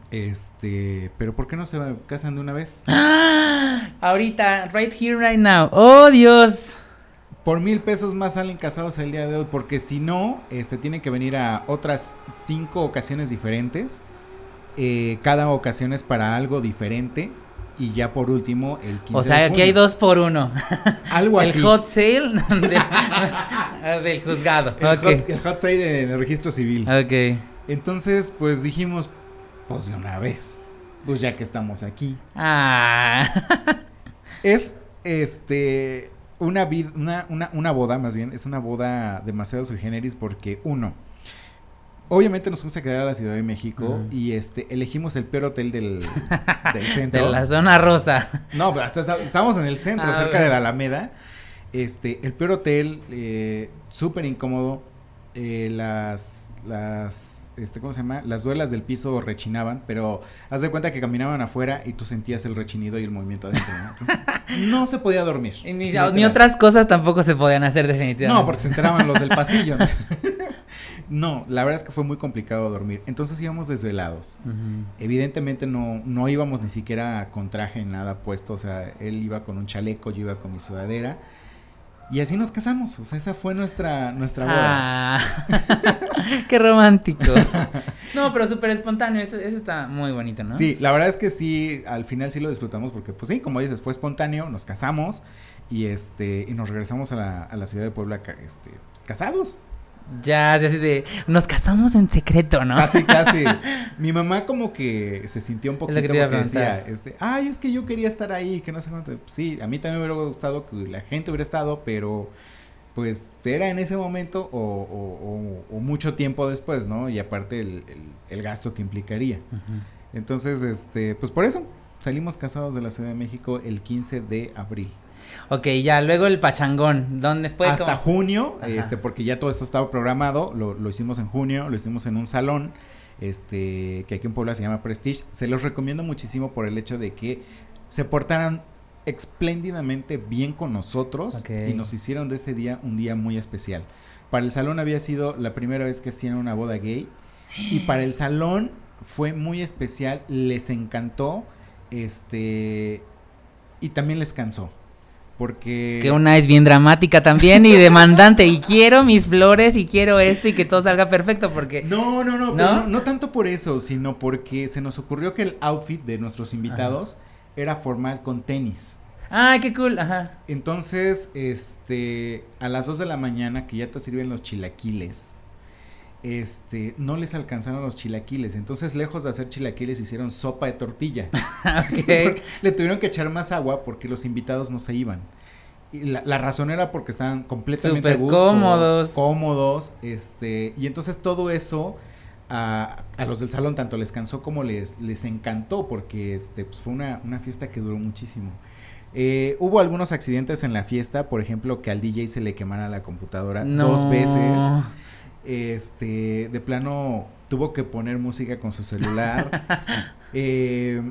Este, pero ¿por qué no se casan de una vez?
¡Ah! Ahorita, right here, right now. ¡Oh, Dios!
Por mil pesos más salen casados el día de hoy, porque si no, este, tienen que venir a otras cinco ocasiones diferentes. Eh, cada ocasión es para algo diferente. Y ya por último, el 15
O sea, aquí hay dos por uno.
Algo (laughs) así.
El hot sale (laughs) del juzgado.
El, hot, el hot sale en el registro civil.
Ok.
Entonces, pues dijimos, pues de una vez. Pues ya que estamos aquí.
Ah.
es este una, vid, una, una, una boda, más bien, es una boda demasiado sui generis porque uno Obviamente nos fuimos a quedar a la Ciudad de México y este elegimos el peor hotel del, (laughs) centro.
de la zona rosa.
No, pero hasta estábamos en el centro, ah, cerca de la Alameda. Este, el peor hotel, eh, súper incómodo. Eh, las, las, este, ¿cómo se llama? Las duelas del piso rechinaban, pero haz de cuenta que caminaban afuera y tú sentías el rechinido y el movimiento adentro, ¿no? Entonces, (laughs) no se podía dormir.
ni, otras cosas tampoco se podían hacer definitivamente.
No, porque se enteraban los del pasillo. No, (laughs) la verdad es que fue muy complicado dormir. Entonces íbamos desvelados. Evidentemente no, no íbamos ni siquiera con traje, nada puesto. O sea, él iba con un chaleco, yo iba con mi sudadera. Y así nos casamos. O sea, esa fue nuestra, nuestra boda.
Ah, (laughs) qué romántico. No, pero súper espontáneo. Eso, eso está muy bonito, ¿no?
Sí, la verdad es que sí, al final sí lo disfrutamos porque, pues sí, como dices, fue espontáneo, nos casamos y este y nos regresamos a la, a la ciudad de Puebla este, pues, casados.
Ya, así de, nos casamos en secreto, ¿no?
Casi, casi. (laughs) Mi mamá como que se sintió un poquito porque decía, este, ay, es que yo quería estar ahí, que no sé cuánto. Sí, a mí también me hubiera gustado que la gente hubiera estado, pero pues era en ese momento o, o, mucho tiempo después, ¿no? Y aparte el, el, gasto que implicaría. Entonces, este, pues por eso salimos casados de la Ciudad de México el 15 de abril.
Ok, ya, luego el pachangón, ¿dónde fue?
Hasta junio, este, porque ya todo esto estaba programado, lo, lo, hicimos en junio, lo hicimos en un salón, este, que aquí en Puebla se llama Prestige. Se los recomiendo muchísimo por el hecho de que se portaran espléndidamente bien con nosotros y nos hicieron de ese día un día muy especial. Para el salón había sido la primera vez que hacían una boda gay y para el salón fue muy especial, les encantó, este, y también les cansó. Porque...
Es que una es bien dramática también y demandante. y quiero mis flores y quiero esto y que todo salga perfecto porque...
No, no, no, no, no, tanto por eso, sino porque se nos ocurrió que el outfit de nuestros invitados era formal con tenis.
Ah, qué cool, ajá.
Entonces, este, a las 2 de la mañana que ya te sirven los chilaquiles, este, no les alcanzaron los chilaquiles. Entonces, lejos de hacer chilaquiles, hicieron sopa de tortilla. (laughs) (laughs) Le tuvieron que echar más agua porque los invitados no se iban. Y la, razón era porque estaban completamente
cómodos.
Cómodos. Este, y entonces todo eso a, los del salón tanto les cansó como les, les encantó porque este, pues fue una, una fiesta que duró muchísimo. Eh, hubo algunos accidentes en la fiesta, por ejemplo, que al DJ se le quemara la computadora dos veces este, de plano tuvo que poner música con su celular. (laughs) Eh,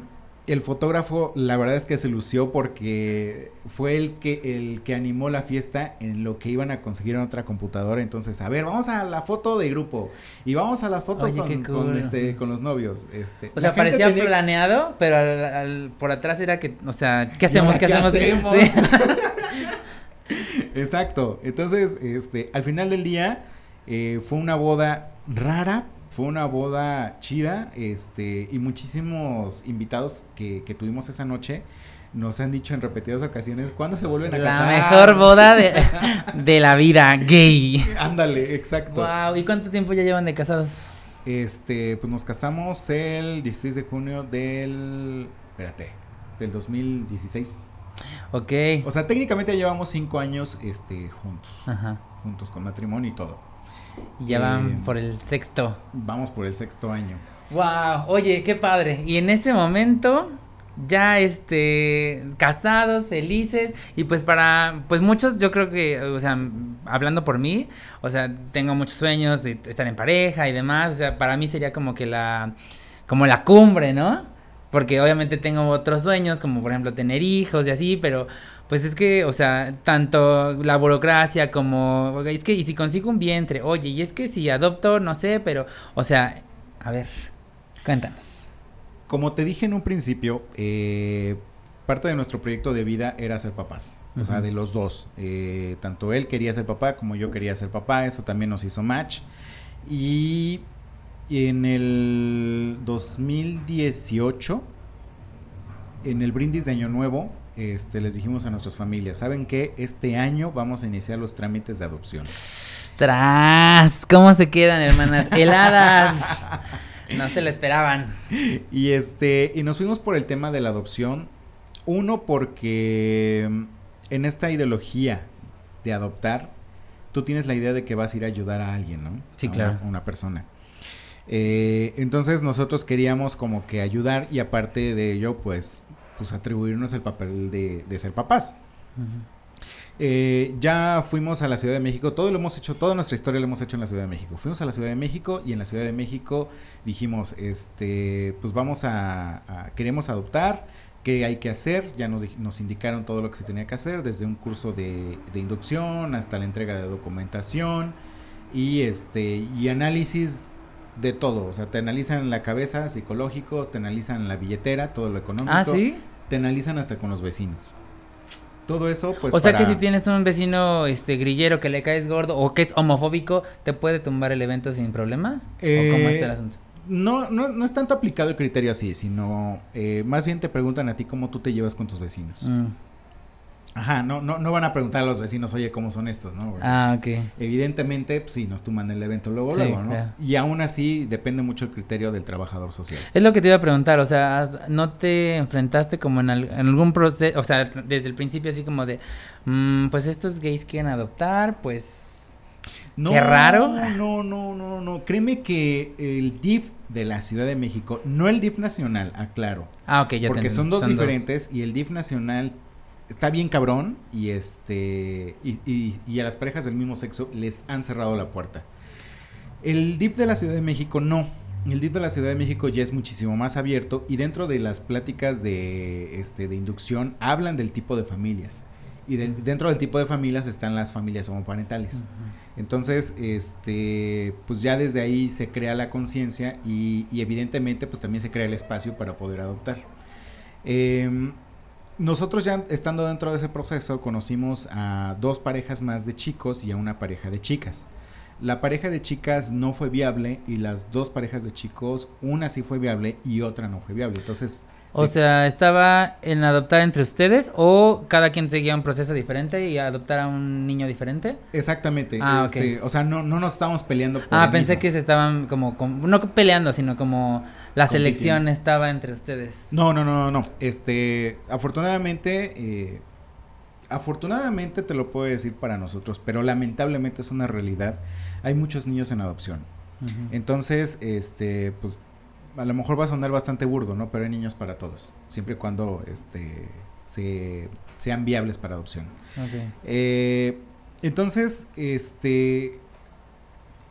el fotógrafo, la verdad es que se lució porque fue el que, el que animó la fiesta en lo que iban a conseguir en otra computadora. Entonces, a ver, vamos a la foto de grupo y vamos a las fotos con, este, con los novios. Este,
o sea, parecía planeado, pero por atrás era que, o sea, ¿qué hacemos? ¿Qué, hacemos? (laughs) (laughs)
Exacto. Entonces, este, al final del día eh, fue una boda rara, fue una boda chida, este, y muchísimos invitados que, que tuvimos esa noche nos han dicho en repetidas ocasiones cuándo se vuelven a casar.
La mejor boda de, (laughs) de, la vida gay.
Ándale, exacto.
Wow, ¿y cuánto tiempo ya llevan de casados?
Este, pues nos casamos el 16 de junio del espérate, del 2016.
Ok.
O sea, técnicamente llevamos cinco años este juntos. Ajá. Juntos con matrimonio y todo.
Y ya van eh, por el sexto.
Vamos por el sexto año.
Wow, oye, qué padre. Y en este momento, ya este casados, felices y pues para pues muchos yo creo que o sea, hablando por mí, o sea, tengo muchos sueños de estar en pareja y demás, o sea, para mí sería como que la como la cumbre, ¿no? Porque obviamente tengo otros sueños, como por ejemplo tener hijos y así, pero pues es que, o sea, tanto la burocracia como, es que, y si consigo un vientre, oye, y es que si adopto, no sé, pero, o sea, a ver, cuéntanos.
Como te dije en un principio, eh, parte de nuestro proyecto de vida era ser papás, o sea, de los dos. Eh, tanto él quería ser papá como yo quería ser papá, eso también nos hizo match. Y en el 2018, en el brindis de Año Nuevo, este, les dijimos a nuestras familias, ¿saben qué? Este año vamos a iniciar los trámites de adopción.
¡Tras! ¿Cómo se quedan, hermanas? (laughs) Heladas. No se lo esperaban.
Y este, y nos fuimos por el tema de la adopción. Uno, porque mm, en esta ideología de adoptar, tú tienes la idea de que vas a ir a ayudar a alguien, ¿no?
Sí, claro.
Una, una persona. Eh, entonces nosotros queríamos como que ayudar y aparte de ello, pues pues atribuirnos el papel de, ser papás. Eh, ya fuimos a la Ciudad de México, todo lo hemos hecho, toda nuestra historia lo hemos hecho en la Ciudad de México. Fuimos a la Ciudad de México y en la Ciudad de México dijimos, este, pues vamos a, queremos adoptar, qué hay que hacer, ya nos, nos, indicaron todo lo que se tenía que hacer, desde un curso de, de, inducción hasta la entrega de documentación y este, y análisis de todo. O sea, te analizan la cabeza, psicológicos, te analizan la billetera, todo lo económico.
Ah, sí.
Te analizan hasta con los vecinos. Todo eso, pues.
O sea que si tienes un vecino este grillero que le caes gordo o que es homofóbico, ¿te puede tumbar el evento sin problema? ¿O cómo está el
eh, asunto? No, no, no es tanto aplicado el criterio así, sino eh, más bien te preguntan a ti cómo tú te llevas con tus vecinos. Mm. Ajá, no, no, no van a preguntar a los vecinos, oye, ¿cómo son estos, no?
Ah, ok.
Evidentemente, pues sí, nos toman el evento luego, luego, ¿no? Y aún así depende mucho el criterio del trabajador social.
Es lo que te iba a preguntar, o sea, ¿no te enfrentaste como en, algún proceso, o sea, desde el principio así como de, mm, pues estos gays quieren adoptar, pues...
No,
Qué raro.
No, no, no, no. Créeme que el DIF de la Ciudad de México, no el DIF nacional, aclaro.
Ah, ok, ya
Porque son dos diferentes y el DIF nacional está bien cabrón y este y, a las parejas del mismo sexo les han cerrado la puerta. El DIF de la Ciudad de México no. El DIF de la Ciudad de México ya es muchísimo más abierto y dentro de las pláticas de, este, de inducción hablan del tipo de familias. Y dentro del tipo de familias están las familias homoparentales. Entonces, este, pues ya desde ahí se crea la conciencia y, y, evidentemente pues también se crea el espacio para poder adoptar. Eh, nosotros ya estando dentro de ese proceso conocimos a dos parejas más de chicos y a una pareja de chicas. La pareja de chicas no fue viable y las dos parejas de chicos, una sí fue viable y otra no fue viable. Entonces...
O eh, sea, ¿estaba en adoptar entre ustedes o cada quien seguía un proceso diferente y adoptar a un niño diferente?
Exactamente. Ah, este, O sea, no, no nos estábamos peleando. Por
ah, pensé que se estaban como, como, no peleando, sino como la selección estaba entre ustedes.
No, no, no, no. Este, afortunadamente, eh, afortunadamente te lo puedo decir para nosotros, pero lamentablemente es una realidad. Hay muchos niños en adopción. Entonces, este, pues, a lo mejor va a sonar bastante burdo, ¿no? Pero hay niños para todos, siempre y cuando, este, se, sean viables para adopción. Eh, entonces, este,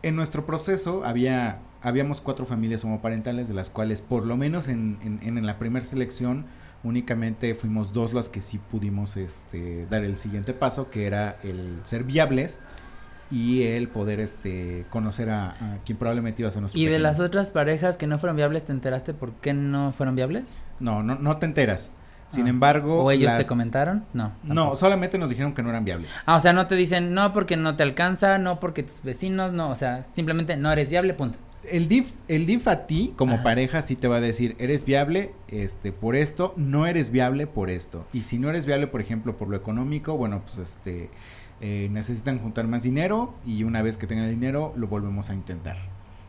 en nuestro proceso había habíamos cuatro familias homoparentales, de las cuales por lo menos en, en, la primera selección únicamente fuimos dos las que sí pudimos este, dar el siguiente paso, que era el ser viables y el poder este conocer a, quien probablemente iba a ser nuestro
¿Y de las otras parejas que no fueron viables, te enteraste por qué no fueron viables?
No, no, no te enteras. Sin ah. embargo.
¿O ellos te comentaron? No.
No, solamente nos dijeron que no eran viables.
Ah, o sea, no te dicen no porque no te alcanza, no porque tus vecinos, no, o sea, simplemente no eres viable, punto
el DIF, el DIF a ti como pareja sí te va a decir, eres viable este por esto, no eres viable por esto. Y si no eres viable, por ejemplo, por lo económico, bueno, pues este eh, necesitan juntar más dinero y una vez que tengan el dinero lo volvemos a intentar.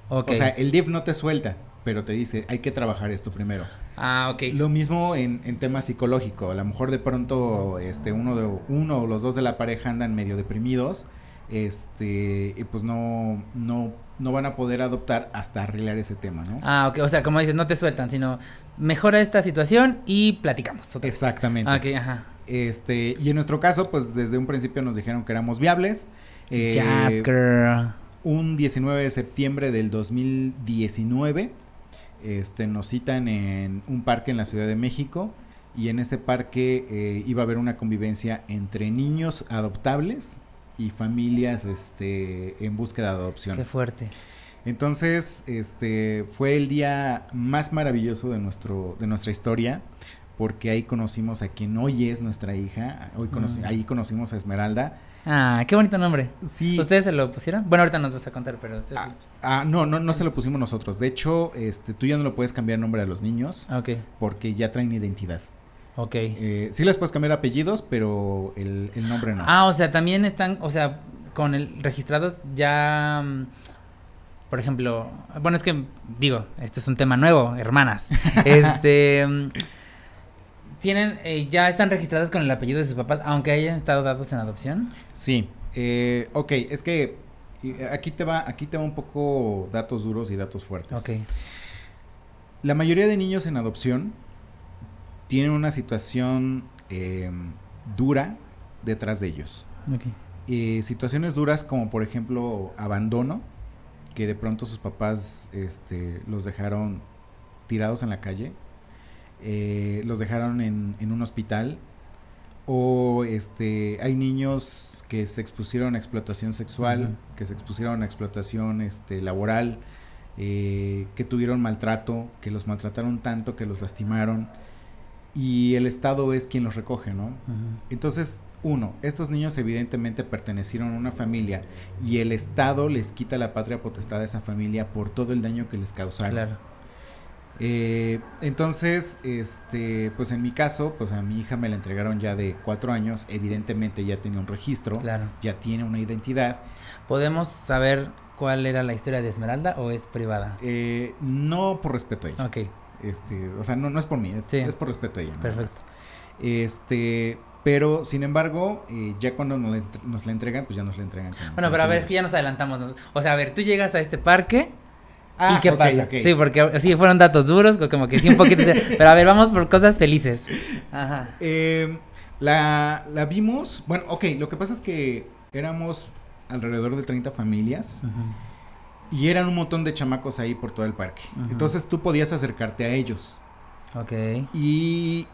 O sea, el DIF no te suelta, pero te dice, hay que trabajar esto primero.
Ah, ok.
Lo mismo en, en tema psicológico. A lo mejor de pronto este uno de uno o los dos de la pareja andan medio deprimidos este, y pues no, no, no van a poder adoptar hasta arreglar ese tema, ¿no?
Ah, ok, o sea, como dices, no te sueltan, sino mejora esta situación y platicamos.
Exactamente.
Ah, Ok, ajá.
Este, y en nuestro caso, pues desde un principio nos dijeron que éramos viables. Eh,
girl.
un 19 de septiembre del 2019, este, nos citan en un parque en la Ciudad de México y en ese parque eh, iba a haber una convivencia entre niños adoptables y familias este, en búsqueda de adopción.
Qué fuerte.
Entonces, este fue el día más maravilloso de nuestro de nuestra historia porque ahí conocimos a quien hoy es nuestra hija, hoy conoci-
Mm.
ahí conocimos a Esmeralda.
Ah, qué bonito nombre.
Sí.
¿Ustedes se lo pusieron? Bueno, ahorita nos vas a contar, pero ustedes.
Ah, ah, no, no, no se lo pusimos nosotros. De hecho, este, tú ya no lo puedes cambiar nombre a los niños
Ok,
porque ya traen identidad.
Ok.
Eh, sí les puedes cambiar apellidos, pero el, el nombre no.
Ah, o sea, también están, o sea, con el registrados ya, mm, por ejemplo, bueno, es que digo, este es un tema nuevo, hermanas. (laughs) este, mm, tienen, eh, ya están registrados con el apellido de sus papás, aunque hayan estado dados en adopción.
Sí. Eh, ok, es que eh, aquí te va, aquí te va un poco datos duros y datos fuertes.
Ok,
La mayoría de niños en adopción tienen una situación eh, dura detrás de ellos. Eh, situaciones duras como por ejemplo abandono, que de pronto sus papás este, los dejaron tirados en la calle, eh, los dejaron en, en un hospital, o este, hay niños que se expusieron a explotación sexual, que se expusieron a explotación este, laboral, eh, que tuvieron maltrato, que los maltrataron tanto que los lastimaron, y el Estado es quien los recoge, ¿no? Entonces, uno, estos niños evidentemente pertenecieron a una familia y el Estado les quita la patria potestad a esa familia por todo el daño que les causaron.
Claro.
Eh, entonces, este, pues en mi caso, pues a mi hija me la entregaron ya de cuatro años, evidentemente ya tenía un registro,
Claro.
ya tiene una identidad.
¿Podemos saber cuál era la historia de Esmeralda o es privada?
Eh, no por respeto a ella.
Ok,
Este, o sea, no, no es por mí, es,
Sí.
es por respeto a ella.
perfecto.
Este, pero sin embargo, eh, ya cuando nos, la entre- nos la entregan, pues ya nos la entregan. con-
Bueno,
con
pero a ver, es que ya nos adelantamos. O sea, a ver, tú llegas a este parque
Ah,
¿y qué
ok,
pasa? Sí, porque sí, fueron datos duros, como que sí, un poquito. (laughs) pero a ver, vamos por cosas felices. Ajá.
Eh, la, la vimos, bueno, ok, lo que pasa es que éramos alrededor de 30 familias
Ujú.
Y eran un montón de chamacos ahí por todo el parque. Entonces tú podías acercarte a ellos
Ok.
y,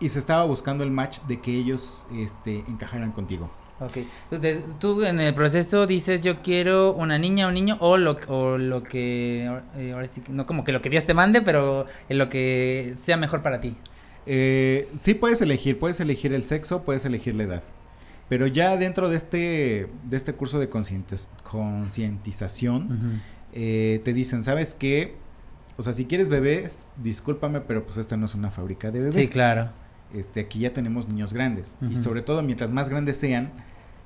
y se estaba buscando el match de que ellos este, encajaran contigo.
Ok. Entonces, tú en el proceso dices yo quiero una niña o un niño o lo, o lo que, eh, ahora sí, que- no como que lo que Dios te mande, pero en lo que sea mejor para ti.
Eh, sí puedes elegir, puedes elegir el sexo, puedes elegir la edad. Pero ya dentro de este, de este curso de concientización, eh, te dicen, ¿sabes qué? O sea, si quieres bebés, discúlpame, pero pues esta no es una fábrica de bebés.
Sí, claro.
Este, aquí ya tenemos niños grandes. Y sobre todo, mientras más grandes sean,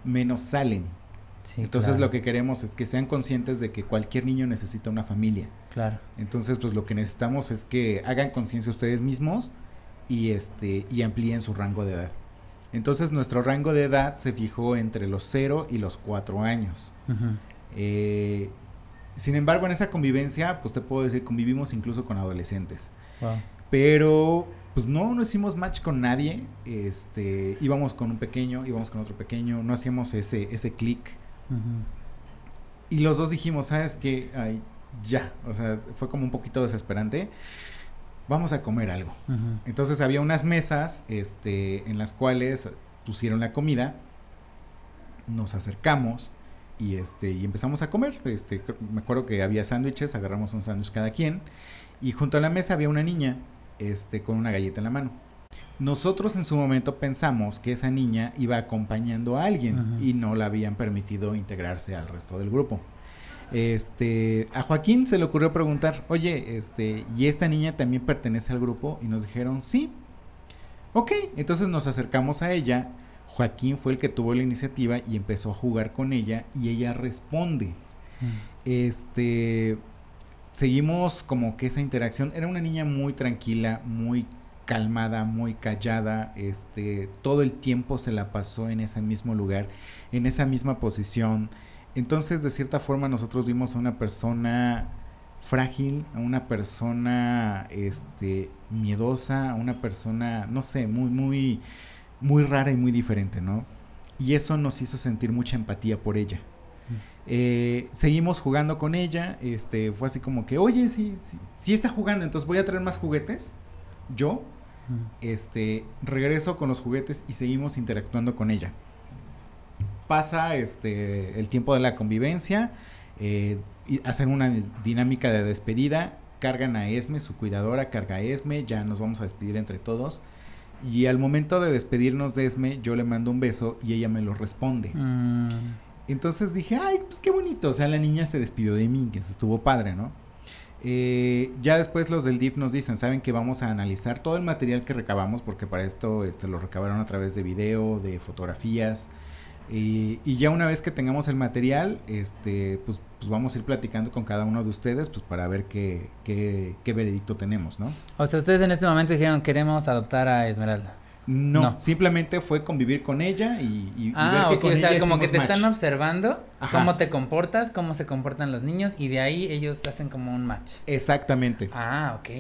menos salen.
Sí,
Entonces
claro,
lo que queremos es que sean conscientes de que cualquier niño necesita una familia.
Claro.
Entonces, pues lo que necesitamos es que hagan conciencia ustedes mismos y este y amplíen su rango de edad. Entonces, nuestro rango de edad se fijó entre los 0 y los 4 años. Eh, sin embargo, en esa convivencia, pues te puedo decir, convivimos incluso con adolescentes.
Wow.
Pero, pues no, no hicimos match con nadie. Este, íbamos con un pequeño, íbamos con otro pequeño, no hacíamos ese, ese clic. Y los dos dijimos, ¿sabes qué? Ay, ya. O sea, fue como un poquito desesperante. Vamos a comer algo. Entonces había unas mesas este, en las cuales pusieron la comida. Nos acercamos y, este, y empezamos a comer. Este, me acuerdo que había sándwiches, agarramos un sándwich cada quien. Y junto a la mesa había una niña este, con una galleta en la mano. Nosotros en su momento pensamos que esa niña iba acompañando a alguien y no la habían permitido integrarse al resto del grupo. Este, a Joaquín se le ocurrió preguntar, oye, este, ¿y esta niña también pertenece al grupo? Y nos dijeron, sí. Ok, entonces nos acercamos a ella. Joaquín fue el que tuvo la iniciativa y empezó a jugar con ella y ella responde.
Ujú.
Este, seguimos como que esa interacción. Era una niña muy tranquila, muy calmada, muy callada, este, todo el tiempo se la pasó en ese mismo lugar, en esa misma posición. Entonces, de cierta forma, nosotros vimos a una persona frágil, a una persona este miedosa, a una persona, no sé, muy muy muy rara y muy diferente, ¿no? Y eso nos hizo sentir mucha empatía por ella. Eh, seguimos jugando con ella, este, fue así como que, oye, si, si, está jugando, entonces voy a traer más juguetes. Yo, este, regreso con los juguetes y seguimos interactuando con ella. Pasa, este, el tiempo de la convivencia, eh, hacen una dinámica de despedida, cargan a Esme, su cuidadora carga a Esme, ya nos vamos a despedir entre todos. Y al momento de despedirnos de Esme, yo le mando un beso y ella me lo responde. Mm. Entonces dije, ay, pues qué bonito. O sea, la niña se despidió de mí, que eso estuvo padre, ¿no? Eh, ya después los del DIF nos dicen, saben que vamos a analizar todo el material que recabamos, porque para esto este, lo recabaron a través de video, de fotografías, y, ya una vez que tengamos el material, este, pues, pues vamos a ir platicando con cada uno de ustedes, pues para ver qué, qué, qué veredicto tenemos, ¿no?
O sea, ustedes en este momento dijeron, queremos adoptar a Esmeralda.
No, simplemente fue convivir con ella y,
ah, ver que o sea, como que te están observando cómo te comportas, cómo se comportan los niños y de ahí ellos hacen como un match.
Exactamente.
Ah, ok.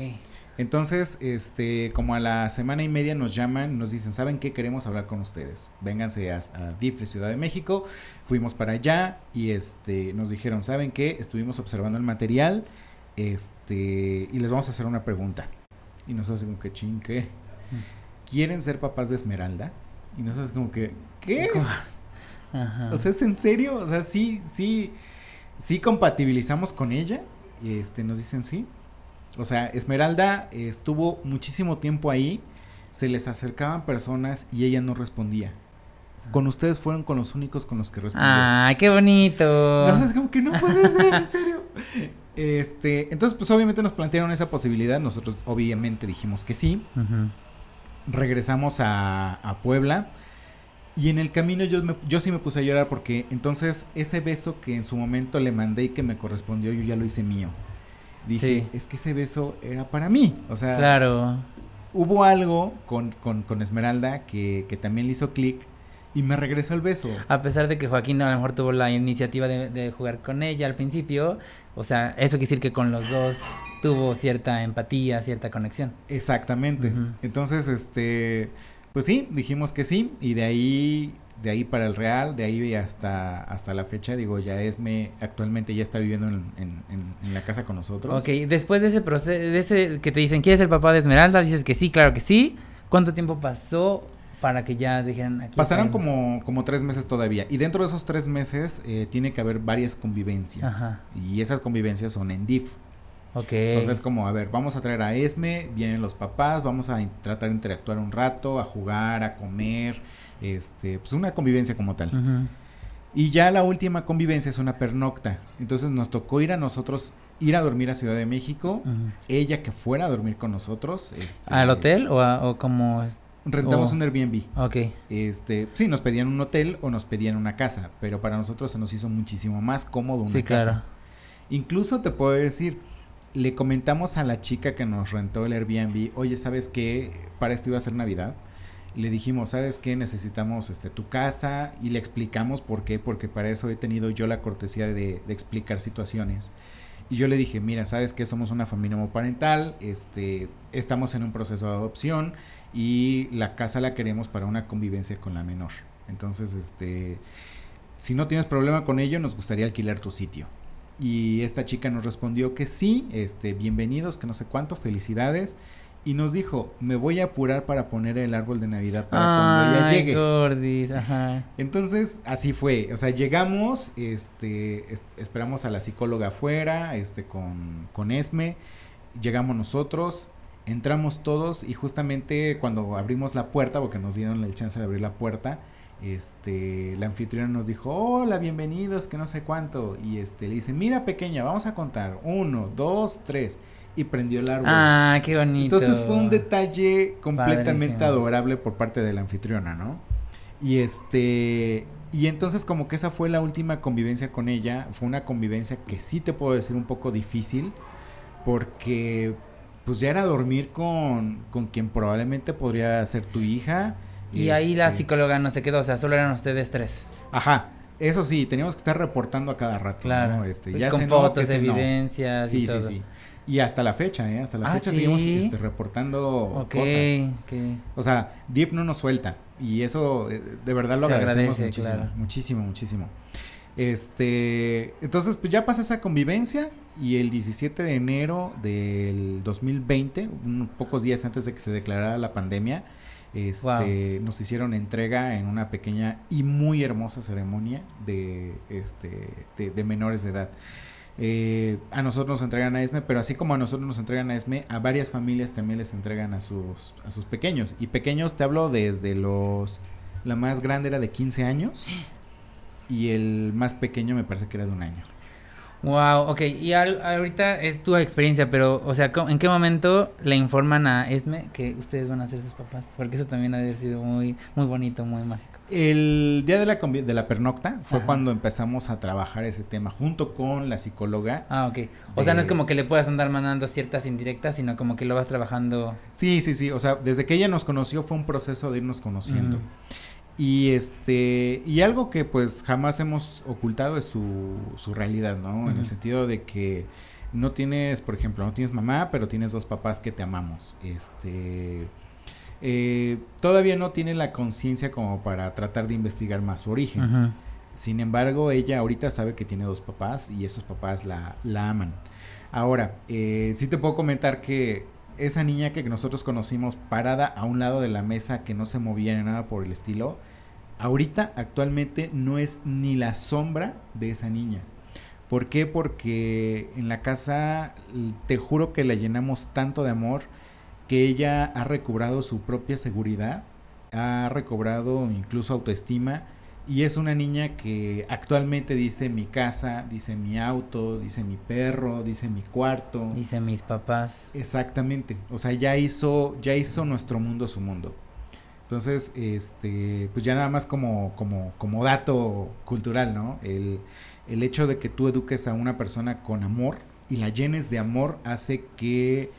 Entonces, este, como a la semana y media nos llaman, nos dicen, ¿saben qué? Queremos hablar con ustedes. Vénganse a, DIF de Ciudad de México. Fuimos para allá y este, nos dijeron, ¿saben qué? Estuvimos observando el material, este, y les vamos a hacer una pregunta. Y nosotros como que ching, ¿qué? ¿Quieren ser papás de Esmeralda? Y nosotros como que, ¿qué? (laughs) O sea, ¿es en serio? O sea, sí, sí, sí compatibilizamos con ella. Y este, nos dicen sí. O sea, Esmeralda estuvo muchísimo tiempo ahí, se les acercaban personas y ella no respondía. Con ustedes fueron con los únicos con los que respondió.
¡Ah, qué bonito!
No, (laughs) es como que no puede ser, en serio. Este, entonces, pues obviamente nos plantearon esa posibilidad. Nosotros, obviamente, dijimos que sí. Regresamos a, a, Puebla. Y en el camino yo, me, yo sí me puse a llorar porque entonces ese beso que en su momento le mandé y que me correspondió, yo ya lo hice mío dije, es que ese beso era para mí. O sea,
claro.
hubo algo con, con, Esmeralda que, que, también le hizo clic y me regresó el beso.
A pesar de que Joaquín a lo mejor tuvo la iniciativa de, jugar con ella al principio, o sea, eso quiere decir que con los dos tuvo cierta empatía, cierta conexión.
Exactamente. Entonces, este, pues sí, dijimos que sí y de ahí de ahí para el Real, de ahí hasta, hasta la fecha, digo, ya es me, actualmente ya está viviendo en, en, la casa con nosotros.
Ok, después de ese proceso, de ese que te dicen, ¿quieres ser papá de Esmeralda? Dices que sí, claro que sí. ¿Cuánto tiempo pasó para que ya dijeran aquí?
Pasaron como, como tres meses todavía. Y dentro de esos tres meses eh, tiene que haber varias convivencias. Ajá. Y esas convivencias son en DIF.
Ok.
Entonces es como, a ver, vamos a traer a Esme, vienen los papás, vamos a tratar de interactuar un rato, a jugar, a comer este, pues una convivencia como tal. Y ya la última convivencia es una pernocta. Entonces nos tocó ir a nosotros, ir a dormir a Ciudad de México, ella que fuera a dormir con nosotros. Este,
¿Al hotel o, o como...
Rentamos un Airbnb.
Ok.
Este, sí, nos pedían un hotel o nos pedían una casa, pero para nosotros se nos hizo muchísimo más cómodo una sí, Claro. Incluso te puedo decir, le comentamos a la chica que nos rentó el Airbnb, oye, ¿sabes qué? Para esto iba a ser Navidad le dijimos, ¿sabes qué? Necesitamos este, tu casa y le explicamos por qué, porque para eso he tenido yo la cortesía de, explicar situaciones. Y yo le dije, mira, ¿sabes qué? Somos una familia homoparental, este, estamos en un proceso de adopción y la casa la queremos para una convivencia con la menor. Entonces, este, si no tienes problema con ello, nos gustaría alquilar tu sitio. Y esta chica nos respondió que sí, este, bienvenidos, que no sé cuánto, felicidades y nos dijo, me voy a apurar para poner el árbol de Navidad para cuando ella llegue.
Gordis, ajá.
Entonces, así fue. O sea, llegamos, este, esperamos a la psicóloga afuera, este, con, con Esme, llegamos nosotros, entramos todos y justamente cuando abrimos la puerta, porque nos dieron el chance de abrir la puerta, este, la anfitriona nos dijo, hola, bienvenidos, que no sé cuánto, y este, le dice, mira pequeña, vamos a contar, uno, dos, tres, y prendió el árbol.
Ah, qué bonito.
Entonces fue un detalle completamente adorable por parte de la anfitriona, ¿no? Y este, y entonces como que esa fue la última convivencia con ella, fue una convivencia que sí te puedo decir un poco difícil, porque pues ya era dormir con, con quien probablemente podría ser tu hija.
Y ahí la
este,
psicóloga no se quedó, o sea, solo eran ustedes tres.
Ajá, eso sí, teníamos que estar reportando a cada rato.
Claro.
¿no? Este,
Y
ya
con
no,
fotos,
sé no.
evidencias. y
Sí, sí,
todo.
sí. Y hasta la fecha, ¿eh? Hasta la
Ah,
fecha
¿sí?
seguimos este, reportando
Ok,
cosas.
que
O sea, DIF no nos suelta. Y eso eh, de verdad lo
Se
agradecemos
agradece,
muchísimo.
claro.
Muchísimo, muchísimo. Este, entonces, pues ya pasa esa convivencia. Y el 17 de enero del 2020, unos pocos días antes de que se declarara la pandemia, este, nos hicieron entrega en una pequeña y muy hermosa ceremonia de, este, de, menores de edad. Eh, a nosotros nos entregan a ESME, pero así como a nosotros nos entregan a ESME, a varias familias también les entregan a sus, a sus pequeños. Y pequeños te hablo desde los... La más grande era de 15 años y el más pequeño me parece que era de un año.
Wow, ok, y al- ahorita es tu experiencia, pero, o sea, ¿cómo- ¿en qué momento le informan a Esme que ustedes van a ser sus papás? Porque eso también ha de haber sido muy, muy bonito, muy mágico.
El día de la, de la pernocta fue
Ajá.
cuando empezamos a trabajar ese tema junto con la psicóloga.
Ah, ok. O sea, no es
De-
como que le puedas andar mandando ciertas indirectas, sino como que lo vas trabajando.
Sí, sí, sí. O sea, desde que ella nos conoció fue un proceso de irnos conociendo.
Ujú.
Y este, y algo que pues jamás hemos ocultado es su, su realidad, ¿no? En el sentido de que no tienes, por ejemplo, no tienes mamá, pero tienes dos papás que te amamos. Este, eh, todavía no tiene la conciencia como para tratar de investigar más su origen. Sin embargo, ella ahorita sabe que tiene dos papás y esos papás la, la aman. Ahora, eh, sí te puedo comentar que esa niña que nosotros conocimos parada a un lado de la mesa que no se movía ni nada por el estilo, ahorita actualmente no es ni la sombra de esa niña. ¿Por qué? Porque en la casa te juro que la llenamos tanto de amor que ella ha recobrado su propia seguridad, ha recobrado incluso autoestima y es una niña que actualmente dice mi casa, dice mi auto, dice mi perro, dice mi cuarto.
Dice mis papás.
Exactamente. O sea, ya hizo, ya hizo nuestro mundo su mundo. Entonces, este, pues ya nada más como, como, como dato cultural, ¿no? El, el hecho de que tú eduques a una persona con amor y la llenes de amor hace que,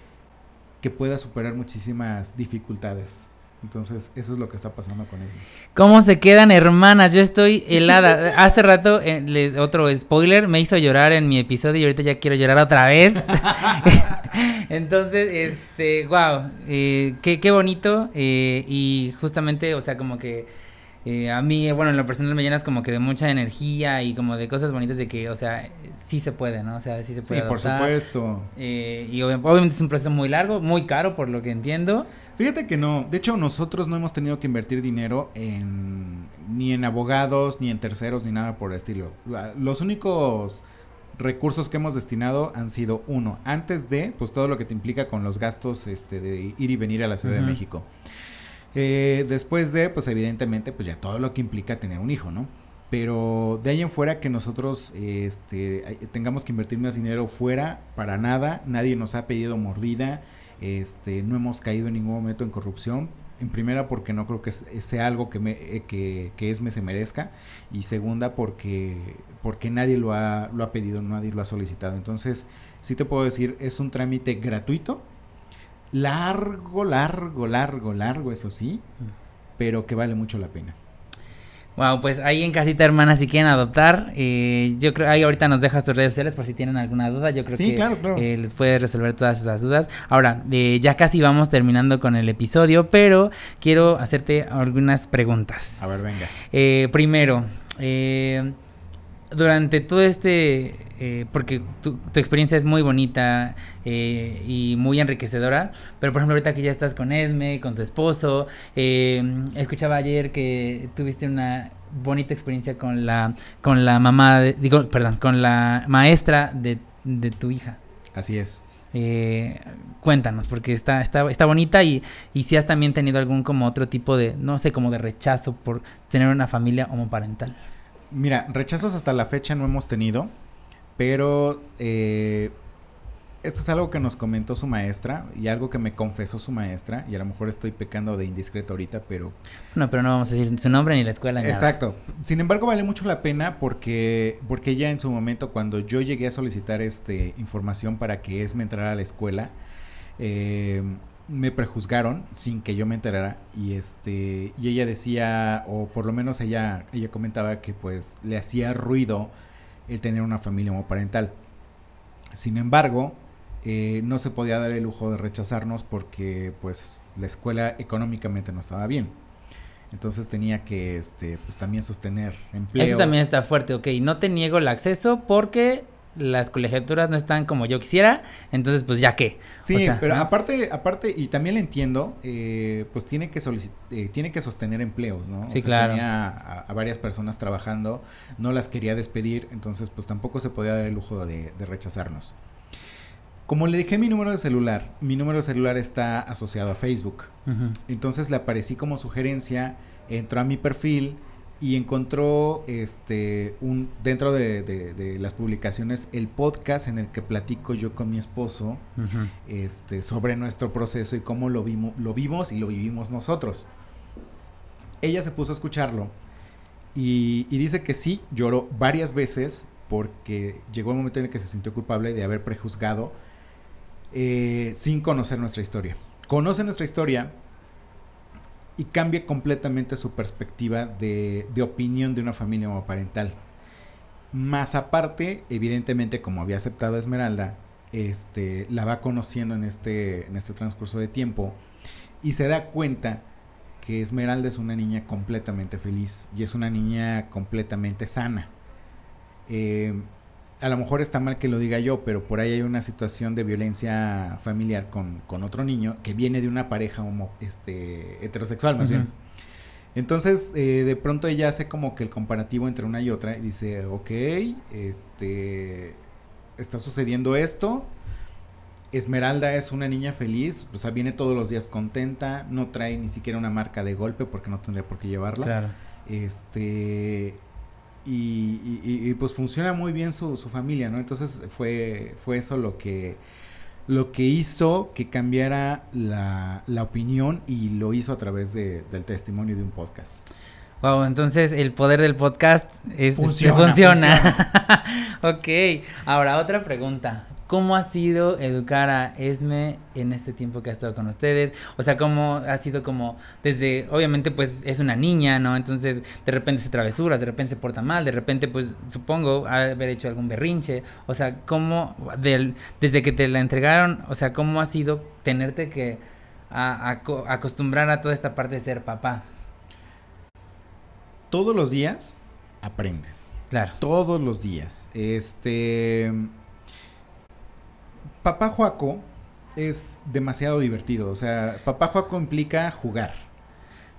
que pueda superar muchísimas dificultades. Entonces, eso es lo que está pasando con él.
¿Cómo se quedan hermanas? Yo estoy helada. Hace rato, eh, les- otro spoiler, me hizo llorar en mi episodio y ahorita ya quiero llorar otra vez. (laughs) Entonces, este, wow, qué, qué bonito. eh, y justamente, o sea, como que eh, a mí, bueno, en lo personal me llenas como que de mucha energía y como de cosas bonitas de que, o sea, sí se puede, ¿no? O sea, sí se puede.
Sí, por supuesto.
Eh, y obvi- obviamente es un proceso muy largo, muy caro por lo que entiendo.
Fíjate que no, de hecho nosotros no hemos tenido que invertir dinero en ni en abogados, ni en terceros, ni nada por el estilo. Los únicos recursos que hemos destinado han sido uno, antes de pues todo lo que te implica con los gastos este de ir y venir a la Ciudad de México. Eh, después de, pues evidentemente, pues ya todo lo que implica tener un hijo, ¿no? Pero de ahí en fuera que nosotros este, tengamos que invertir más dinero fuera, para nada, nadie nos ha pedido mordida, este, no hemos caído en ningún momento en corrupción. En primera porque no creo que sea algo que, me, eh, que, que Esme se merezca. Y segunda porque, porque nadie lo ha, lo ha pedido, nadie lo ha solicitado. Entonces, sí te puedo decir, es un trámite gratuito. Largo, largo, largo, largo, eso sí. Pero que vale mucho la pena.
Wow, pues ahí en casita hermana si quieren adoptar, eh, yo creo ahí ahorita nos dejas tus redes sociales por si tienen alguna duda, yo creo
Sí,
que
claro, claro.
eh, les puede resolver todas esas dudas. Ahora, eh, ya casi vamos terminando con el episodio, pero quiero hacerte algunas preguntas.
A ver, venga.
Eh, primero, eh, durante todo este, eh, porque tu, tu experiencia es muy bonita eh, y muy enriquecedora, pero por ejemplo ahorita que ya estás con Esme, con tu esposo, eh, escuchaba ayer que tuviste una bonita experiencia con la, con la mamá, de- digo, perdón, con la maestra de, de tu hija.
Así es.
Eh, cuéntanos, porque está, está, está bonita y, y si has también tenido algún como otro tipo de, no sé, como de rechazo por tener una familia homoparental.
Mira, rechazos hasta la fecha no hemos tenido, pero eh, esto es algo que nos comentó su maestra y algo que me confesó su maestra, y a lo mejor estoy pecando de indiscreto ahorita, pero...
No, pero no vamos a decir su nombre ni la escuela. ni nada.
Exacto. Sin embargo, vale mucho la pena porque, porque ella en su momento, cuando yo llegué a solicitar este, información para que Esme entrara a la escuela, eh, me prejuzgaron sin que yo me enterara y este y ella decía o por lo menos ella ella comentaba que pues le hacía ruido el tener una familia homoparental. Sin embargo, eh, no se podía dar el lujo de rechazarnos porque pues la escuela económicamente no estaba bien. Entonces tenía que este pues también sostener empleos.
Eso también está fuerte, ok. No te niego el acceso porque las colegiaturas no están como yo quisiera, entonces pues ya qué.
Sí, pero aparte, aparte, y también le entiendo, eh, pues tiene que eh, tiene que sostener empleos, ¿no?
Sí, claro.
Tenía a, varias personas trabajando, no las quería despedir, entonces pues tampoco se podía dar el lujo de, rechazarnos. Como le dije mi número de celular, mi número de celular está asociado a Facebook. Entonces le aparecí como sugerencia, entró a mi perfil, y encontró este un dentro de, las publicaciones el podcast en el que platico yo con mi esposo este sobre nuestro proceso y cómo lo vimos lo vimos y lo vivimos nosotros. Ella se puso a escucharlo y, dice que sí lloró varias veces porque llegó el momento en el que se sintió culpable de haber prejuzgado eh, sin conocer nuestra historia. Conoce nuestra historia y cambia completamente su perspectiva de, opinión de una familia homoparental. Más aparte, evidentemente, como había aceptado Esmeralda, este, la va conociendo en este, en este transcurso de tiempo y se da cuenta que Esmeralda es una niña completamente feliz y es una niña completamente sana. Eh, a lo mejor está mal que lo diga yo, pero por ahí hay una situación de violencia familiar con, con otro niño que viene de una pareja homo, este, heterosexual más bien. Entonces, eh, de pronto ella hace como que el comparativo entre una y otra y dice, ok, este, está sucediendo esto. Esmeralda es una niña feliz, o sea, viene todos los días contenta, no trae ni siquiera una marca de golpe porque no tendría por qué llevarla.
Claro.
Este, y, pues funciona muy bien su, familia, ¿no? Entonces fue, fue eso lo que, lo que hizo que cambiara la, opinión y lo hizo a través de, del testimonio de un podcast.
Wow, entonces el poder del podcast es, funciona. funciona. (laughs) ok, ahora otra pregunta. ¿Cómo ha sido educar a Esme en este tiempo que ha estado con ustedes? O sea, ¿cómo ha sido como desde, obviamente pues es una niña, ¿no? Entonces de repente se travesuras, de repente se porta mal, de repente pues supongo haber hecho algún berrinche. O sea, ¿cómo del, desde que te la entregaron, o sea, cómo ha sido tenerte que acostumbrar a toda esta parte de ser papá?
Todos los días aprendes.
Claro.
Todos los días. Este Papá Juaco es demasiado divertido. O sea, Papá Juaco implica jugar.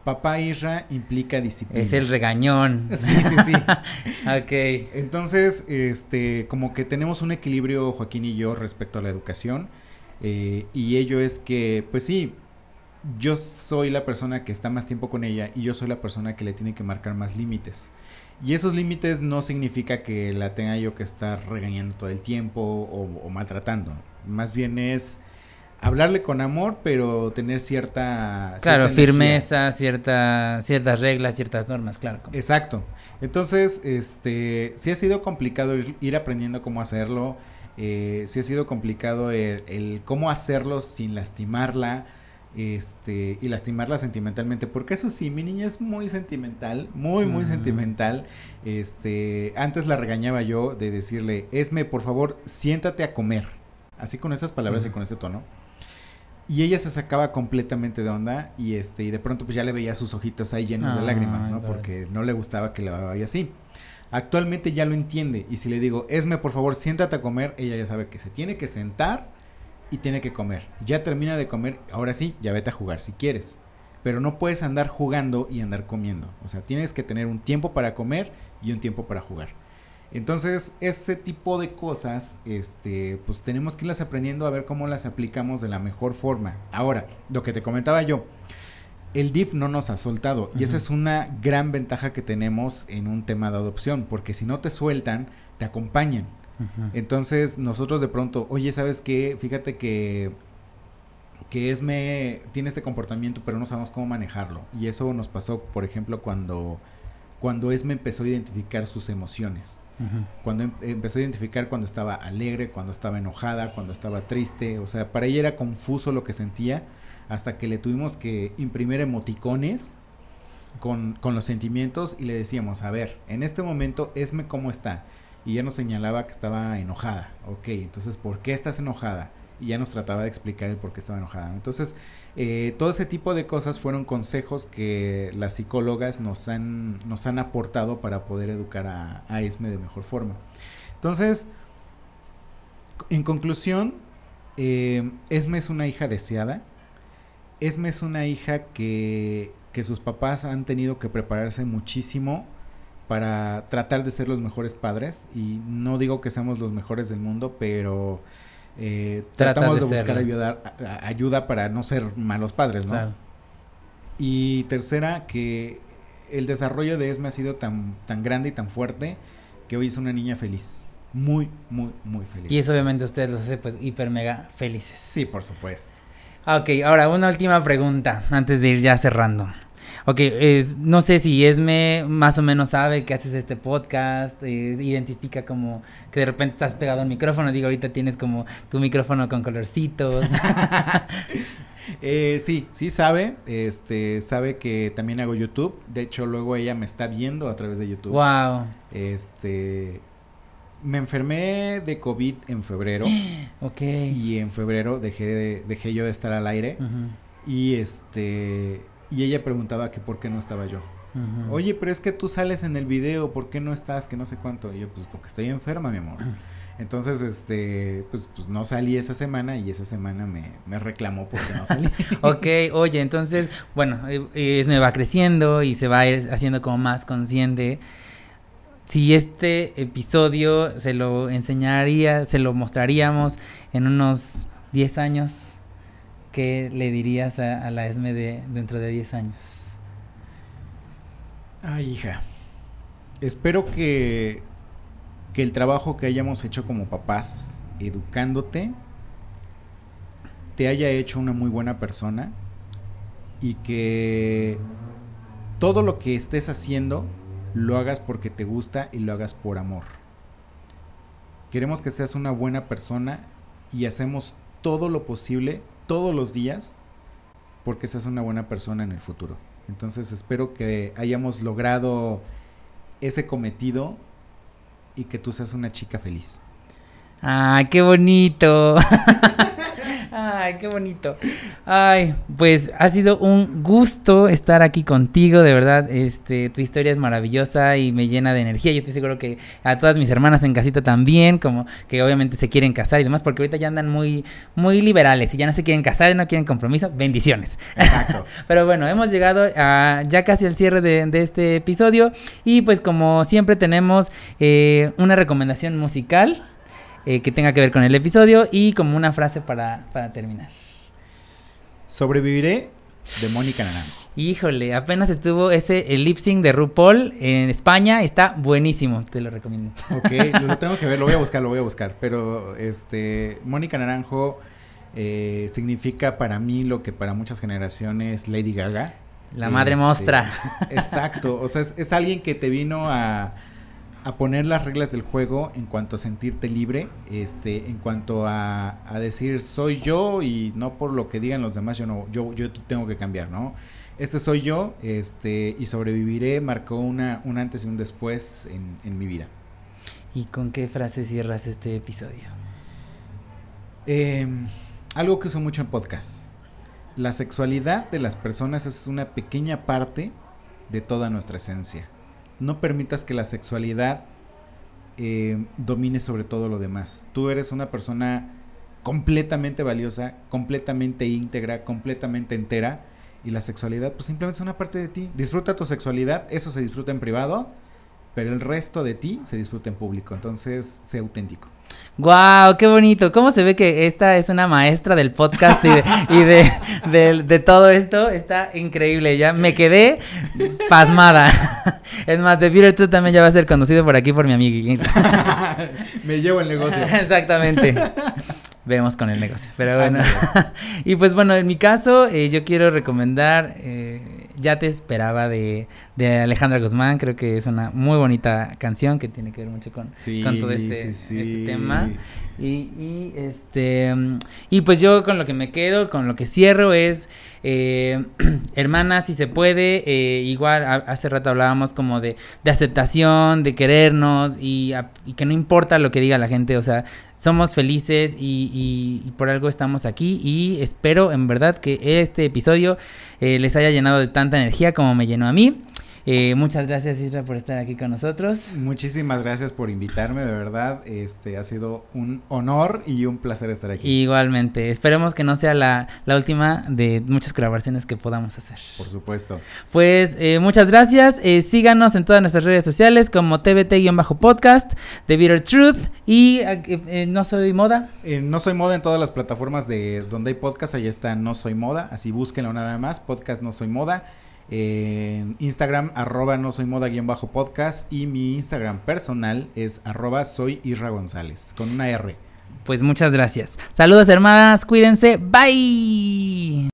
Papá Isra implica disciplina.
Es el regañón.
Sí, sí, sí. (laughs)
ok.
Entonces, este, como que tenemos un equilibrio, Joaquín y yo, respecto a la educación. Eh, y ello es que, pues sí, yo soy la persona que está más tiempo con ella y yo soy la persona que le tiene que marcar más límites. Y esos límites no significa que la tenga yo que estar regañando todo el tiempo o, maltratando. Más bien es hablarle con amor, pero tener cierta...
Claro, firmeza, cierta, ciertas reglas, ciertas normas, claro.
Exacto. Entonces, este, sí ha sido complicado ir, aprendiendo cómo hacerlo. Eh, sí ha sido complicado el cómo hacerlo sin lastimarla este y lastimarla sentimentalmente porque eso sí mi niña es muy sentimental muy muy sentimental este antes la regañaba yo de decirle Esme por favor siéntate a comer así con esas palabras y con ese tono y ella se sacaba completamente de onda y este y de pronto pues ya le veía sus ojitos ahí llenos de lágrimas no porque no le gustaba que le vaya así actualmente ya lo entiende y si le digo Esme por favor siéntate a comer ella ya sabe que se tiene que sentar y tiene que comer. Ya termina de comer, ahora sí, ya vete a jugar si quieres. Pero no puedes andar jugando y andar comiendo. O sea, tienes que tener un tiempo para comer y un tiempo para jugar. Entonces, ese tipo de cosas, este, pues tenemos que irlas aprendiendo a ver cómo las aplicamos de la mejor forma. Ahora, lo que te comentaba yo, el DIF no nos ha soltado. Y esa es una gran ventaja que tenemos en un tema de adopción, porque si no te sueltan, te acompañan. Entonces nosotros de pronto, oye, ¿sabes qué? Fíjate que que Esme tiene este comportamiento, pero no sabemos cómo manejarlo. Y eso nos pasó, por ejemplo, cuando cuando Esme empezó a identificar sus emociones. Cuando em, empezó a identificar cuando estaba alegre, cuando estaba enojada, cuando estaba triste. O sea, para ella era confuso lo que sentía hasta que le tuvimos que imprimir emoticones con, con los sentimientos y le decíamos, a ver, en este momento Esme cómo está. Y ella nos señalaba que estaba enojada. Ok, entonces, ¿por qué estás enojada? Y ya nos trataba de explicar el por qué estaba enojada. Entonces, eh, todo ese tipo de cosas fueron consejos que las psicólogas nos han, nos han aportado para poder educar a, Esme de mejor forma. Entonces, en conclusión, eh, Esme es una hija deseada. Esme es una hija que, que sus papás han tenido que prepararse muchísimo para tratar de ser los mejores padres. Y no digo que seamos los mejores del mundo, pero eh, tratamos de, buscar ayuda, para no ser malos padres, ¿no? Y tercera, que el desarrollo de Esme ha sido tan, tan grande y tan fuerte que hoy es una niña feliz. Muy, muy, muy feliz.
Y eso obviamente a ustedes los hace pues hiper mega felices.
Sí, por supuesto.
Ok, ahora una última pregunta antes de ir ya cerrando. Ok, es, no sé si Esme más o menos sabe que haces este podcast, eh, identifica como que de repente estás pegado al micrófono, digo, ahorita tienes como tu micrófono con colorcitos. (laughs)
eh, sí, sí sabe, este, sabe que también hago YouTube, de hecho luego ella me está viendo a través de YouTube.
Wow.
Este, me enfermé de COVID en febrero. (gasps)
ok.
Y en febrero dejé, dejé yo de estar al aire. Y este y ella preguntaba que por qué no estaba yo. Oye, pero es que tú sales en el video, ¿por qué no estás? Que no sé cuánto. Y yo, pues porque estoy enferma, mi amor. (clears throat) Entonces, este, pues, pues, no salí esa semana y esa semana me, me reclamó porque no salí. (laughs)
ok, oye, entonces, bueno, eh, es, me va creciendo y se va haciendo como más consciente. Si este episodio se lo enseñaría, se lo mostraríamos en unos 10 años, ¿qué le dirías a, la ESME de dentro de 10 años?
Ay, hija. Espero que, que el trabajo que hayamos hecho como papás, educándote, te haya hecho una muy buena persona y que todo lo que estés haciendo lo hagas porque te gusta y lo hagas por amor. Queremos que seas una buena persona y hacemos todo lo posible todos los días porque seas una buena persona en el futuro. Entonces espero que hayamos logrado ese cometido y que tú seas una chica feliz.
¡Ay, qué bonito! (laughs) Ay, qué bonito. Ay, pues ha sido un gusto estar aquí contigo, de verdad. Este, tu historia es maravillosa y me llena de energía. Yo estoy seguro que a todas mis hermanas en casita también, como que obviamente se quieren casar y demás, porque ahorita ya andan muy, muy liberales y ya no se quieren casar y no quieren compromiso. Bendiciones. Exacto. (laughs) Pero bueno, hemos llegado a ya casi al cierre de, este episodio y pues como siempre tenemos eh, una recomendación musical. Eh, que tenga que ver con el episodio y como una frase para, terminar.
Sobreviviré de Mónica Naranjo.
Híjole, apenas estuvo ese el lip sync de RuPaul en España, está buenísimo, te lo recomiendo.
Ok, lo tengo que ver, lo voy a buscar, lo voy a buscar. Pero este, Mónica Naranjo eh, significa para mí lo que para muchas generaciones Lady Gaga.
La madre este, mostra.
Exacto, o sea, es alguien que te vino a a poner las reglas del juego en cuanto a sentirte libre, este, en cuanto a, a, decir soy yo y no por lo que digan los demás, yo no, yo, yo tengo que cambiar, ¿no? Este soy yo, este, y sobreviviré, marcó una, un antes y un después en, en mi vida.
¿Y con qué frase cierras este episodio?
Em, algo que uso mucho en podcast. La sexualidad de las personas es una pequeña parte de toda nuestra esencia no permitas que la sexualidad eh, domine sobre todo lo demás. Tú eres una persona completamente valiosa, completamente íntegra, completamente entera. Y la sexualidad, pues simplemente es una parte de ti. Disfruta tu sexualidad, eso se disfruta en privado, pero el resto de ti se disfruta en público. Entonces, sé auténtico.
¡Guau! ¡Qué bonito! ¿Cómo se ve que esta es una maestra del podcast y, de, de, todo esto? Está increíble. Ya me quedé pasmada. Es más, The Beater también ya va a ser conocido por aquí por mi amiga. (laughs)
me llevo el negocio.
Exactamente. vemos con el negocio. Pero bueno, (laughs) y pues bueno, en mi caso, eh, yo quiero recomendar eh, Ya te esperaba de, de, Alejandra Guzmán. Creo que es una muy bonita canción que tiene que ver mucho con, con todo este, este tema. Y, y, este y pues yo con lo que me quedo, con lo que cierro es eh, (clears throat) hermana, si se puede, eh, igual hace rato hablábamos como de, de aceptación, de querernos y, y, que no importa lo que diga la gente, o sea, somos felices y, y, por algo estamos aquí y espero en verdad que este episodio eh, les haya llenado de tanta energía como me llenó a mí. Eh, muchas gracias Isra por estar aquí con nosotros.
Muchísimas gracias por invitarme, de verdad. Este ha sido un honor y un placer estar aquí.
Igualmente, esperemos que no sea la, la última de muchas colaboraciones que podamos hacer.
Por supuesto.
Pues eh, muchas gracias. Eh, síganos en todas nuestras redes sociales como TBT-podcast, The Bitter Truth y No Soy Moda.
No Soy Moda en todas las plataformas de donde hay podcast, ahí está No Soy Moda, así búsquenlo nada más, podcast No Soy Moda en Instagram, arroba no soy moda guion bajo podcast y mi Instagram personal es arroba soy Isra González, con una R.
Pues muchas gracias. Saludos hermanas, cuídense, bye.